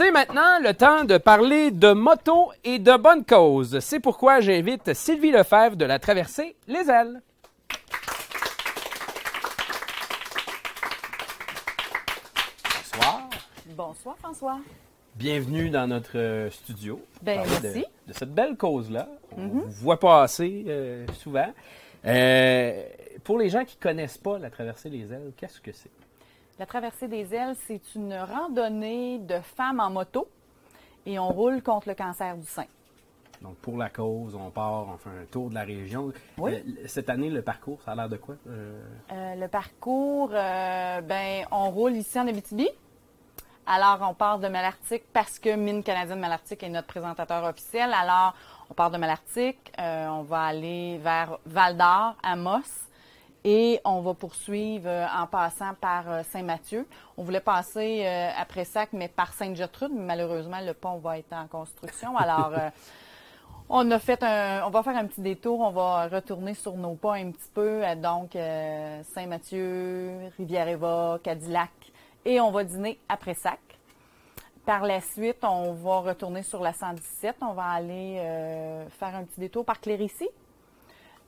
C'est maintenant le temps de parler de moto et de bonne cause. C'est pourquoi j'invite Sylvie Lefebvre de la traversée Les Ailes. Bonsoir. Bonsoir, François. Bienvenue dans notre euh, studio. Ben, de- cette belle cause-là. On Mhm. vous voit passer euh, souvent. Euh, pour les gens qui connaissent pas la traversée des ailes, qu'est-ce que c'est? La traversée des ailes, c'est une randonnée de femmes en moto et on roule contre le cancer du sein. Donc, pour la cause, on part, on fait un tour de la région. Oui. Euh, cette année, le parcours, ça a l'air de quoi? Euh, Euh, le parcours, ben, on roule ici en Abitibi. Alors, on part de Malartic parce que Mine canadienne Malartic est notre présentateur officiel. Alors, on part de Malartic, on va aller vers Val-d'Or, Amos, et on va poursuivre euh, en passant par euh, Saint-Mathieu. On voulait passer euh, après Sac, mais par Sainte-Gertrude, malheureusement, le pont va être en construction. Alors, euh, (laughs) on a fait un, on va faire un petit détour, on va retourner sur nos pas un petit peu, euh, donc euh, Saint-Mathieu, Rivière-Eva, Cadillac, et on va dîner après Sac. Par la suite, on va retourner sur la 117, on va aller euh, faire un petit détour par Clérici.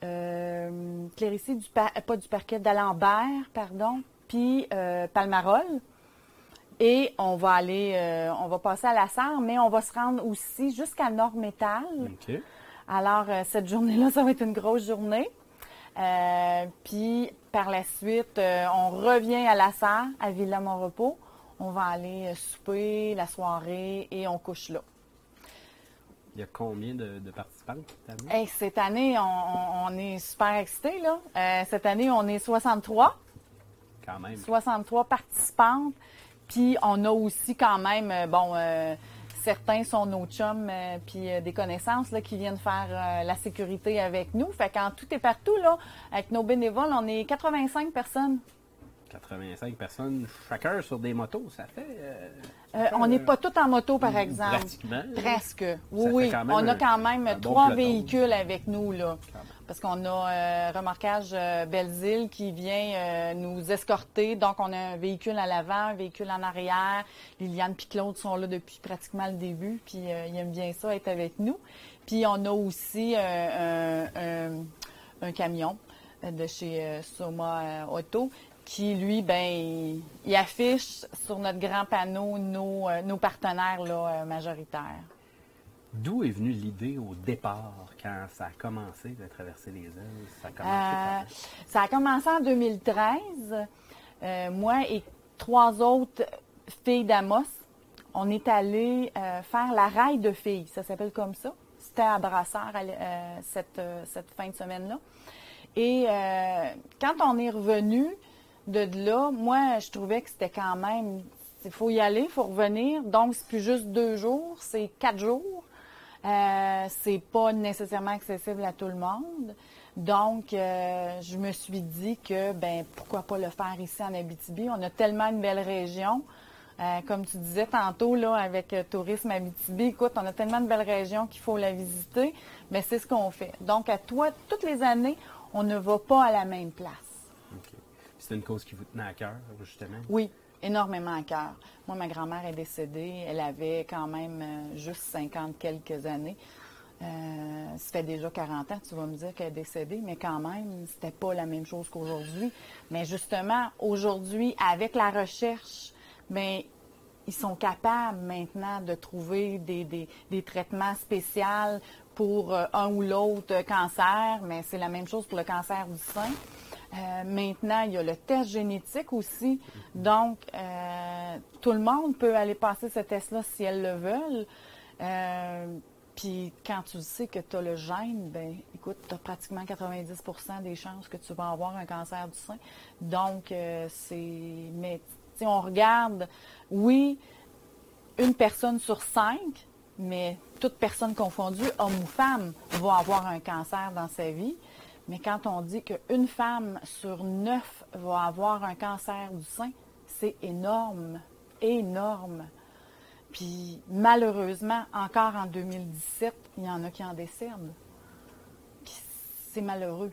Euh, Clérici, du par- euh, pas du parquet d'Alembert, pardon, puis euh, Palmarol. Et on va aller, euh, on va passer à la Sarre, mais on va se rendre aussi jusqu'à Nord-Métal. Alors, euh, cette journée-là, (laughs) ça va être une grosse journée. Puis, par la suite, on revient à la Sarre, à Villa-Mon-Repos. On va aller souper la soirée et on couche là. Il y a combien de, de participants cette année? Hey, cette année, on, est super excités. Là. Euh, cette année, on est 63. Quand même. 63 participantes. Puis on a aussi quand même, euh, bon, euh, certains sont nos chums, euh, puis des connaissances là, qui viennent faire la sécurité avec nous. Fait qu'en tout et partout, là, avec nos bénévoles, on est 85 personnes. 85 personnes, chacun sur des motos, ça fait... euh, Euh, on n'est pas tous en moto, par Mm, exemple. pratiquement. Presque. Oui, oui. On a quand même bon trois véhicules avec nous, là. Parce qu'on a euh, Remorquage euh, Belles-Îles qui vient nous escorter. Donc, on a un véhicule à l'avant, un véhicule en arrière. Liliane et Claude sont là depuis pratiquement le début, puis ils aiment bien ça, être avec nous. Puis, on a aussi un, camion de chez Soma Auto qui, lui, ben, il, affiche sur notre grand panneau nos, euh, nos partenaires là, euh, majoritaires. D'où est venue l'idée au départ, quand ça a commencé de traverser les îles? Ça a commencé Euh, par- ça a commencé en 2013. Euh, moi et trois autres filles d'Amos, on est allés euh, faire la raille de filles. Ça s'appelle comme ça. C'était à Brassard cette, cette fin de semaine-là. Et quand on est revenu de là, moi, je trouvais que c'était quand même. Il faut y aller, il faut revenir. Donc, c'est plus juste deux jours, c'est quatre jours. Euh, c'est pas nécessairement accessible à tout le monde. Donc, euh, je me suis dit que, ben, pourquoi pas le faire ici en Abitibi? On a tellement une belle région. Euh, comme tu disais tantôt, là, avec euh, Tourisme Abitibi, écoute, on a tellement de belles régions qu'il faut la visiter. Mais c'est ce qu'on fait. Donc, à toi, toutes les années, on ne va pas à la même place. C'était une cause qui vous tenait à cœur, justement? Oui, énormément à cœur. Moi, ma grand-mère est décédée. Elle avait quand même euh, juste 50 quelques années. Euh, ça fait déjà 40 ans, tu vas me dire qu'elle est décédée, mais quand même, c'était pas la même chose qu'aujourd'hui. Mais justement, aujourd'hui, avec la recherche, ben, ils sont capables maintenant de trouver des, des- des traitements spéciaux pour euh, un ou l'autre cancer, mais c'est la même chose pour le cancer du sein. Euh, maintenant, il y a le test génétique aussi. Donc, euh, tout le monde peut aller passer ce test-là si elles le veulent. Euh, puis quand tu sais que tu as le gène, ben écoute, tu as pratiquement 90% des chances que tu vas avoir un cancer du sein. Donc, c'est. Mais si on regarde, oui, une personne sur cinq, mais toute personne confondue, homme ou femme, va avoir un cancer dans sa vie. Mais quand on dit qu'une femme sur neuf va avoir un cancer du sein, c'est énorme, énorme. Puis malheureusement, encore en 2017, il y en a qui en décèdent. Puis c'est malheureux.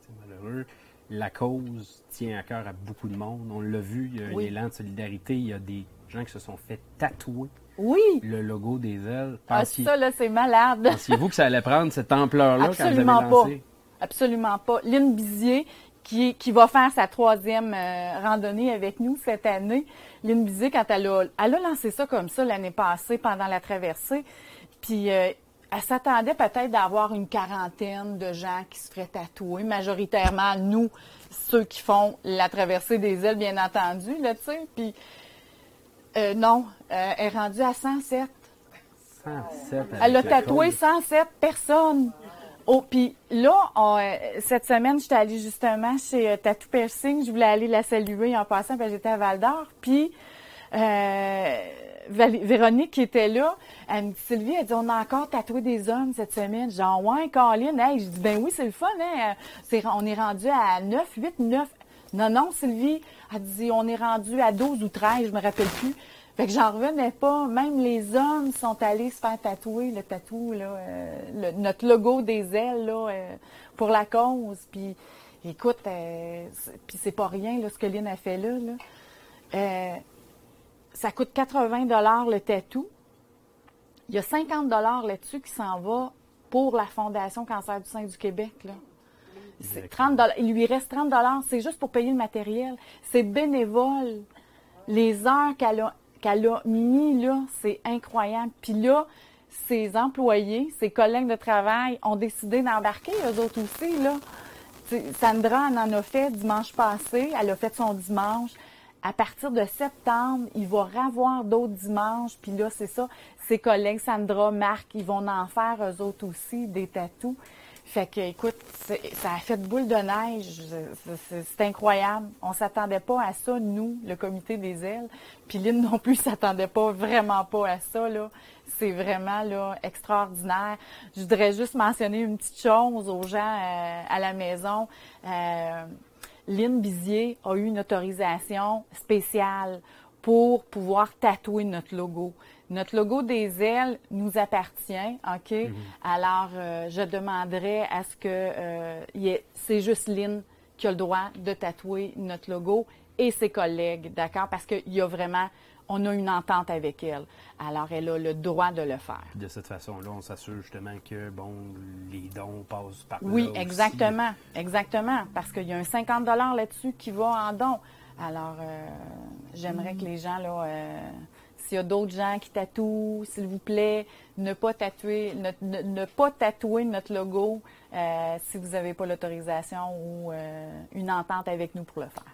C'est malheureux. la cause tient à cœur à beaucoup de monde. On l'a vu, il y a Oui. un élan de solidarité. Il y a des gens qui se sont fait tatouer Oui. le logo des ailes. Ah, ça, là, c'est malade. Pensiez-vous que ça allait prendre cette ampleur-là quand vous avez Absolument pas. lancé? Absolument pas. Lynn Bizier, qui, qui va faire sa troisième euh, randonnée avec nous cette année. Lynn Bizier, quand elle a, elle a lancé ça comme ça l'année passée pendant la traversée, puis euh, elle s'attendait peut-être d'avoir une quarantaine de gens qui se feraient tatouer, majoritairement nous, ceux qui font la traversée des îles, bien entendu, là, tu sais. Puis euh, non, euh, elle est rendue à 107. 107 avec Elle a tatoué cause. 107 personnes. Oh, puis là, on, euh, cette semaine, j'étais allée justement chez Tattoo Piercing. Je voulais aller la saluer en passant, parce que j'étais à Val d'Or. Puis Véronique qui était là, elle me dit, Sylvie, elle dit, on a encore tatoué des hommes cette semaine. Genre, ouais, Colin, hey, je dis, ben oui, c'est le fun, hein. On est rendu à 9, 8, 9. Non, non, Sylvie, elle dit, on est rendu à 12 ou 13, je me rappelle plus. Fait que j'en revenais pas. Même les hommes sont allés se faire tatouer le tatou, là, euh, notre logo des ailes, là, euh, pour la cause. Puis, écoute, euh, puis c'est pas rien, là, ce que Lynn a fait là. ça coûte 80 le tatou. Il y a 50 là-dessus qui s'en va pour la Fondation Cancer du sein du Québec, là. C'est 30 Il lui reste 30 c'est juste pour payer le matériel. C'est bénévole. Les heures qu'elle a, qu'elle a mis, là, c'est incroyable. Puis là, ses employés, ses collègues de travail ont décidé d'embarquer, eux autres aussi, là. Sandra, elle en a fait dimanche passé. Elle a fait son dimanche. À partir de septembre, il va revoir d'autres dimanches. Puis là, c'est ça. Ses collègues, Sandra, Marc, ils vont en faire, eux autres aussi, des tatous. Fait que, écoute, ça a fait boule de neige. C'est incroyable. On s'attendait pas à ça, nous, le comité des ailes. Puis Lynn non plus (laughs) s'attendait pas, vraiment pas à ça, là. C'est vraiment, là, extraordinaire. Je voudrais juste mentionner une petite chose aux gens euh, à la maison. Euh, Lynn Bizier a eu une autorisation spéciale pour pouvoir tatouer notre logo. Notre logo des ailes nous appartient, OK? Alors, euh, je demanderais à ce que euh, ait- c'est juste Lynn qui a le droit de tatouer notre logo et ses collègues, d'accord? Parce qu'il y a vraiment, on a une entente avec elle. Alors, elle a le droit de le faire. De cette façon-là, on s'assure justement que bon, les dons passent par Oui, là aussi. exactement, exactement, parce qu'il y a un 50 là-dessus qui va en don. Alors, euh, j'aimerais que les gens, là, euh, s'il y a d'autres gens qui tatouent, s'il vous plaît, ne pas tatouer, ne, ne- ne pas tatouer notre logo euh, si vous n'avez pas l'autorisation ou euh, une entente avec nous pour le faire.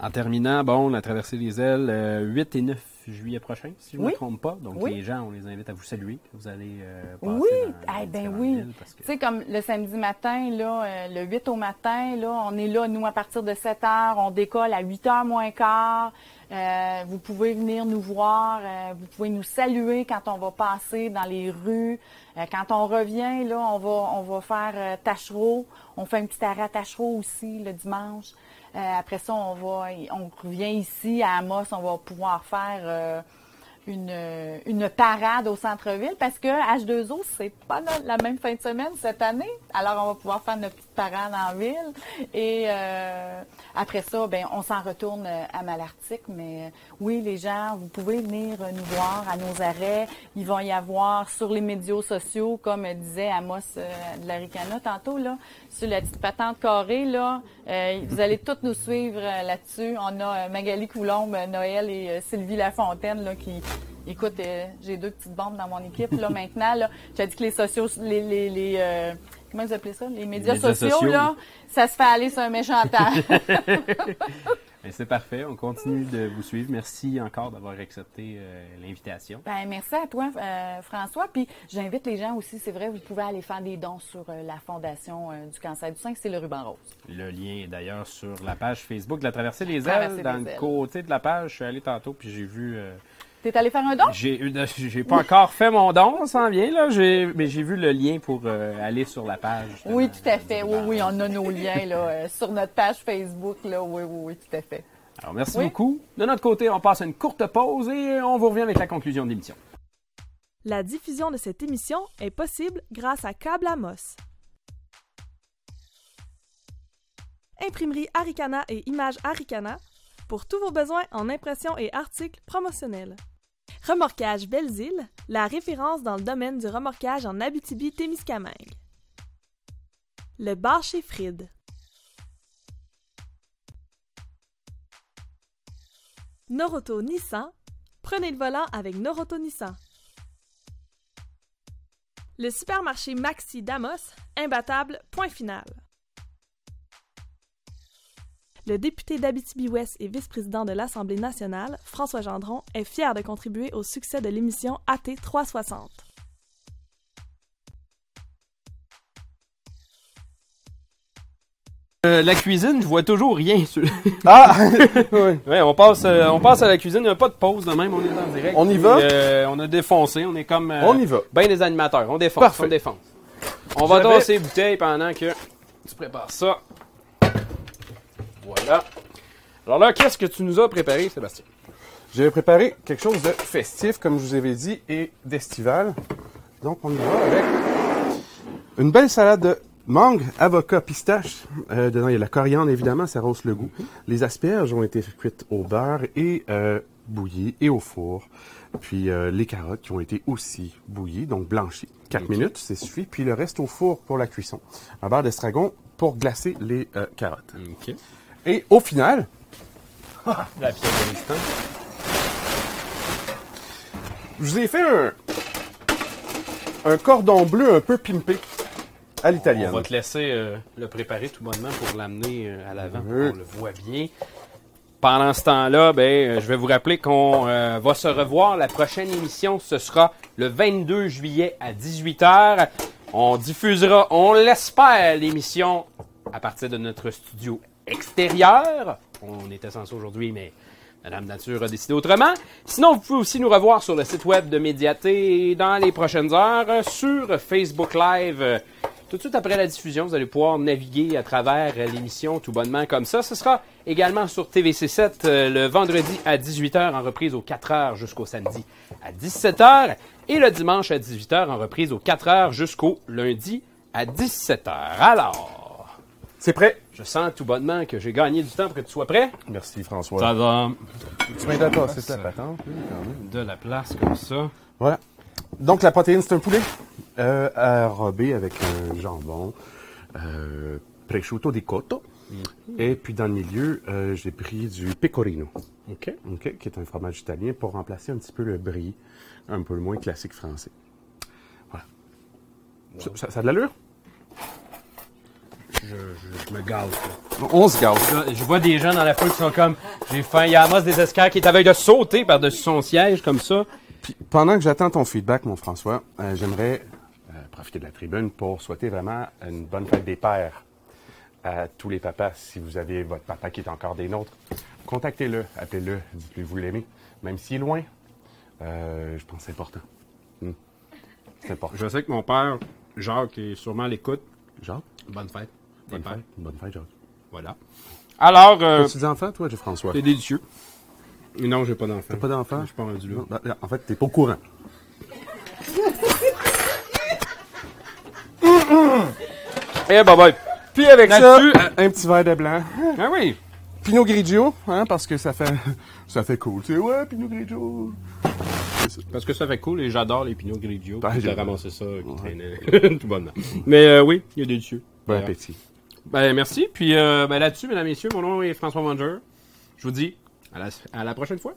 En terminant, bon, la traversée des ailes, euh, 8 et 9 juillet prochain, si je ne Oui. me trompe pas. Donc, Oui. les gens, on les invite à vous saluer. Vous allez euh, passer Oui, dans- dans eh ben oui. que- Tu sais, comme le samedi matin, là, euh, le 8 au matin, là, on est là, nous, à partir de 7 heures, on décolle à 8 heures moins quart. Euh, vous pouvez venir nous voir, euh, vous pouvez nous saluer quand on va passer dans les rues. Euh, quand on revient, là, on va, on va faire euh, Tachereau. On fait un petit arrêt Tachereau aussi le dimanche. Euh, après ça, on va, on revient ici à Amos, on va pouvoir faire euh, une, une parade au centre-ville parce que H2O, c'est pas la, même fin de semaine cette année. Alors, on va pouvoir faire notre petite parade en ville. Et euh, après ça, ben, on s'en retourne euh, à Malartic. Mais euh, oui, les gens, vous pouvez venir euh, nous voir à nos arrêts. Il va y avoir sur les médias sociaux, comme disait Amos euh, de la Ricana tantôt, là, sur la petite patente carrée, là. Euh, vous allez toutes nous suivre euh, là-dessus. On a Magali Coulombe, Noël et Sylvie Lafontaine là, qui, Écoute, euh, j'ai deux petites bombes dans mon équipe là (laughs) maintenant. Là, j'ai dit que les sociaux, les, les, les euh, comment vous appelez ça, les médias, médias sociaux, sociaux. là, ça se fait aller sur un méchant (laughs) c'est parfait. On continue de vous suivre. Merci encore d'avoir accepté euh, l'invitation. Ben, merci à toi, euh, François. Puis j'invite les gens aussi, c'est vrai, vous pouvez aller faire des dons sur euh, la Fondation du cancer du sein, c'est le ruban rose. Le lien est d'ailleurs sur la page Facebook de la Traversée des Traversée ailes. Dans des le ailes. côté de la page, je suis allé tantôt puis j'ai vu. Euh, T'es allé faire un don? j'ai j'ai pas encore fait mon don, on s'en vient là. J'ai, mais j'ai vu le lien pour euh, aller sur la page. Oui, tout à fait. Oui, oui, on a nos liens là, euh, sur notre page Facebook. Là. Oui, oui, oui, tout à fait. Alors merci Oui. beaucoup. De notre côté, on passe à une courte pause et on vous revient avec la conclusion de l'émission. La diffusion de cette émission est possible grâce à Câble Amos. Imprimerie Aricana et Images Aricana pour tous vos besoins en impression et articles promotionnels. Remorquage Belles-Îles, la référence dans le domaine du remorquage en Abitibi-Témiscamingue. Le bar chez Fried. Noroto Nissan. Prenez le volant avec Noroto Nissan. Le supermarché Maxi Damos, imbattable, point final. Le député d'Abitibi-Ouest et vice-président de l'Assemblée nationale, François Gendron, est fier de contribuer au succès de l'émission AT 360. Euh, la cuisine, je vois toujours rien. Sur... (laughs) Ah! (laughs) ouais, on passe, euh, on passe à la cuisine. Il n'y a pas de pause de même, on est en direct. On y va? euh, on a défoncé, on est comme. euh, On y va. Ben des animateurs, on défonce, Parfait. on défonce. On va les bouteilles pendant que tu prépares ça. Voilà. Alors là, qu'est-ce que tu nous as préparé, Sébastien? J'ai préparé quelque chose de festif, comme je vous avais dit, et d'estival. Donc, on y va avec une belle salade de mangue, avocat, pistache. Euh, dedans, il y a la coriandre, évidemment, ça rose le goût. Les asperges ont été cuites au beurre et euh, bouillies et au four. Puis euh, les carottes qui ont été aussi bouillies, donc blanchies. 4 Ok. minutes, c'est suffit. Puis le reste au four pour la cuisson. Un beurre d'estragon pour glacer les carottes. Et au final, (laughs) La pièce de l'instant. Je vous ai fait un, un cordon bleu un peu pimpé à l'italienne. On va te laisser euh, le préparer tout bonnement pour l'amener euh, à l'avant. On le voit bien. Pendant ce temps-là, ben, euh, je vais vous rappeler qu'on euh, va se revoir. La prochaine émission, ce sera le 22 juillet à 18h. On diffusera, on l'espère, l'émission à partir de notre studio extérieur. On était censé aujourd'hui, mais Madame Nature a décidé autrement. Sinon, vous pouvez aussi nous revoir sur le site web de Médiaté dans les prochaines heures, euh, sur Facebook Live. euh, Tout de suite après la diffusion, vous allez pouvoir naviguer à travers l'émission tout bonnement comme ça. Ce sera également sur TVC7 euh, le vendredi à 18h en reprise aux 4h jusqu'au samedi à 17h et le dimanche à 18h en reprise aux 4h jusqu'au lundi à 17h. Alors, c'est prêt. Je sens tout bonnement que j'ai gagné du temps pour que tu sois prêt. Merci François. Ça va. Tu m'aides pas, c'est la patente. oui, quand même. De la place comme ça. Voilà. Donc la protéine, c'est un poulet? Euh, enrobé avec un jambon, euh, prosciutto di cotto. Et puis dans le milieu, euh, j'ai pris du pecorino. OK. OK, qui est un fromage italien pour remplacer un petit peu le brie, un peu moins classique français. Voilà. Ça, ça- ça a de l'allure? Je, je- je me gâte. là. On se gâte. Je, je vois des gens dans la foule qui sont comme j'ai faim. Il y a Amos des escars qui est avec de sauter par-dessus son siège comme ça. Puis pendant que j'attends ton feedback, mon François, euh, j'aimerais euh, profiter de la tribune pour souhaiter vraiment une bonne fête des pères à tous les papas. Si vous avez votre papa qui est encore des nôtres, contactez-le, appelez-le, dites-lui que vous l'aimez, même s'il est loin. Euh, je pense que c'est important. Hmm. C'est important. Je sais que mon père, Jacques, est sûrement à l'écoute. Jacques? Bonne fête. Bonne Des fête. Bonne fête, Jacques. Voilà. Alors, euh, As-tu des enfants, toi, François? c'est délicieux. Non, j'ai pas d'enfant. T'as pas d'enfants? Je suis pas rendu là. Non, ben, En fait, t'es pas au courant. Eh, bye bye. Puis avec ça, Là-dessus, un petit verre de blanc. Ah oui. Pinot Grigio, hein, parce que ça fait, (laughs) ça fait cool. Tu sais, ouais, Pinot Grigio. Parce que ça fait cool et j'adore les Pinot Grigio. Ben, J'ai ramassé ça qui traînait (laughs) tout bonnement. Mais euh, oui, il y a délicieux. Bon appétit. Ben, merci. Puis euh, ben, là-dessus, mesdames, et messieurs, mon nom est François Manger. Je vous dis à la prochaine fois.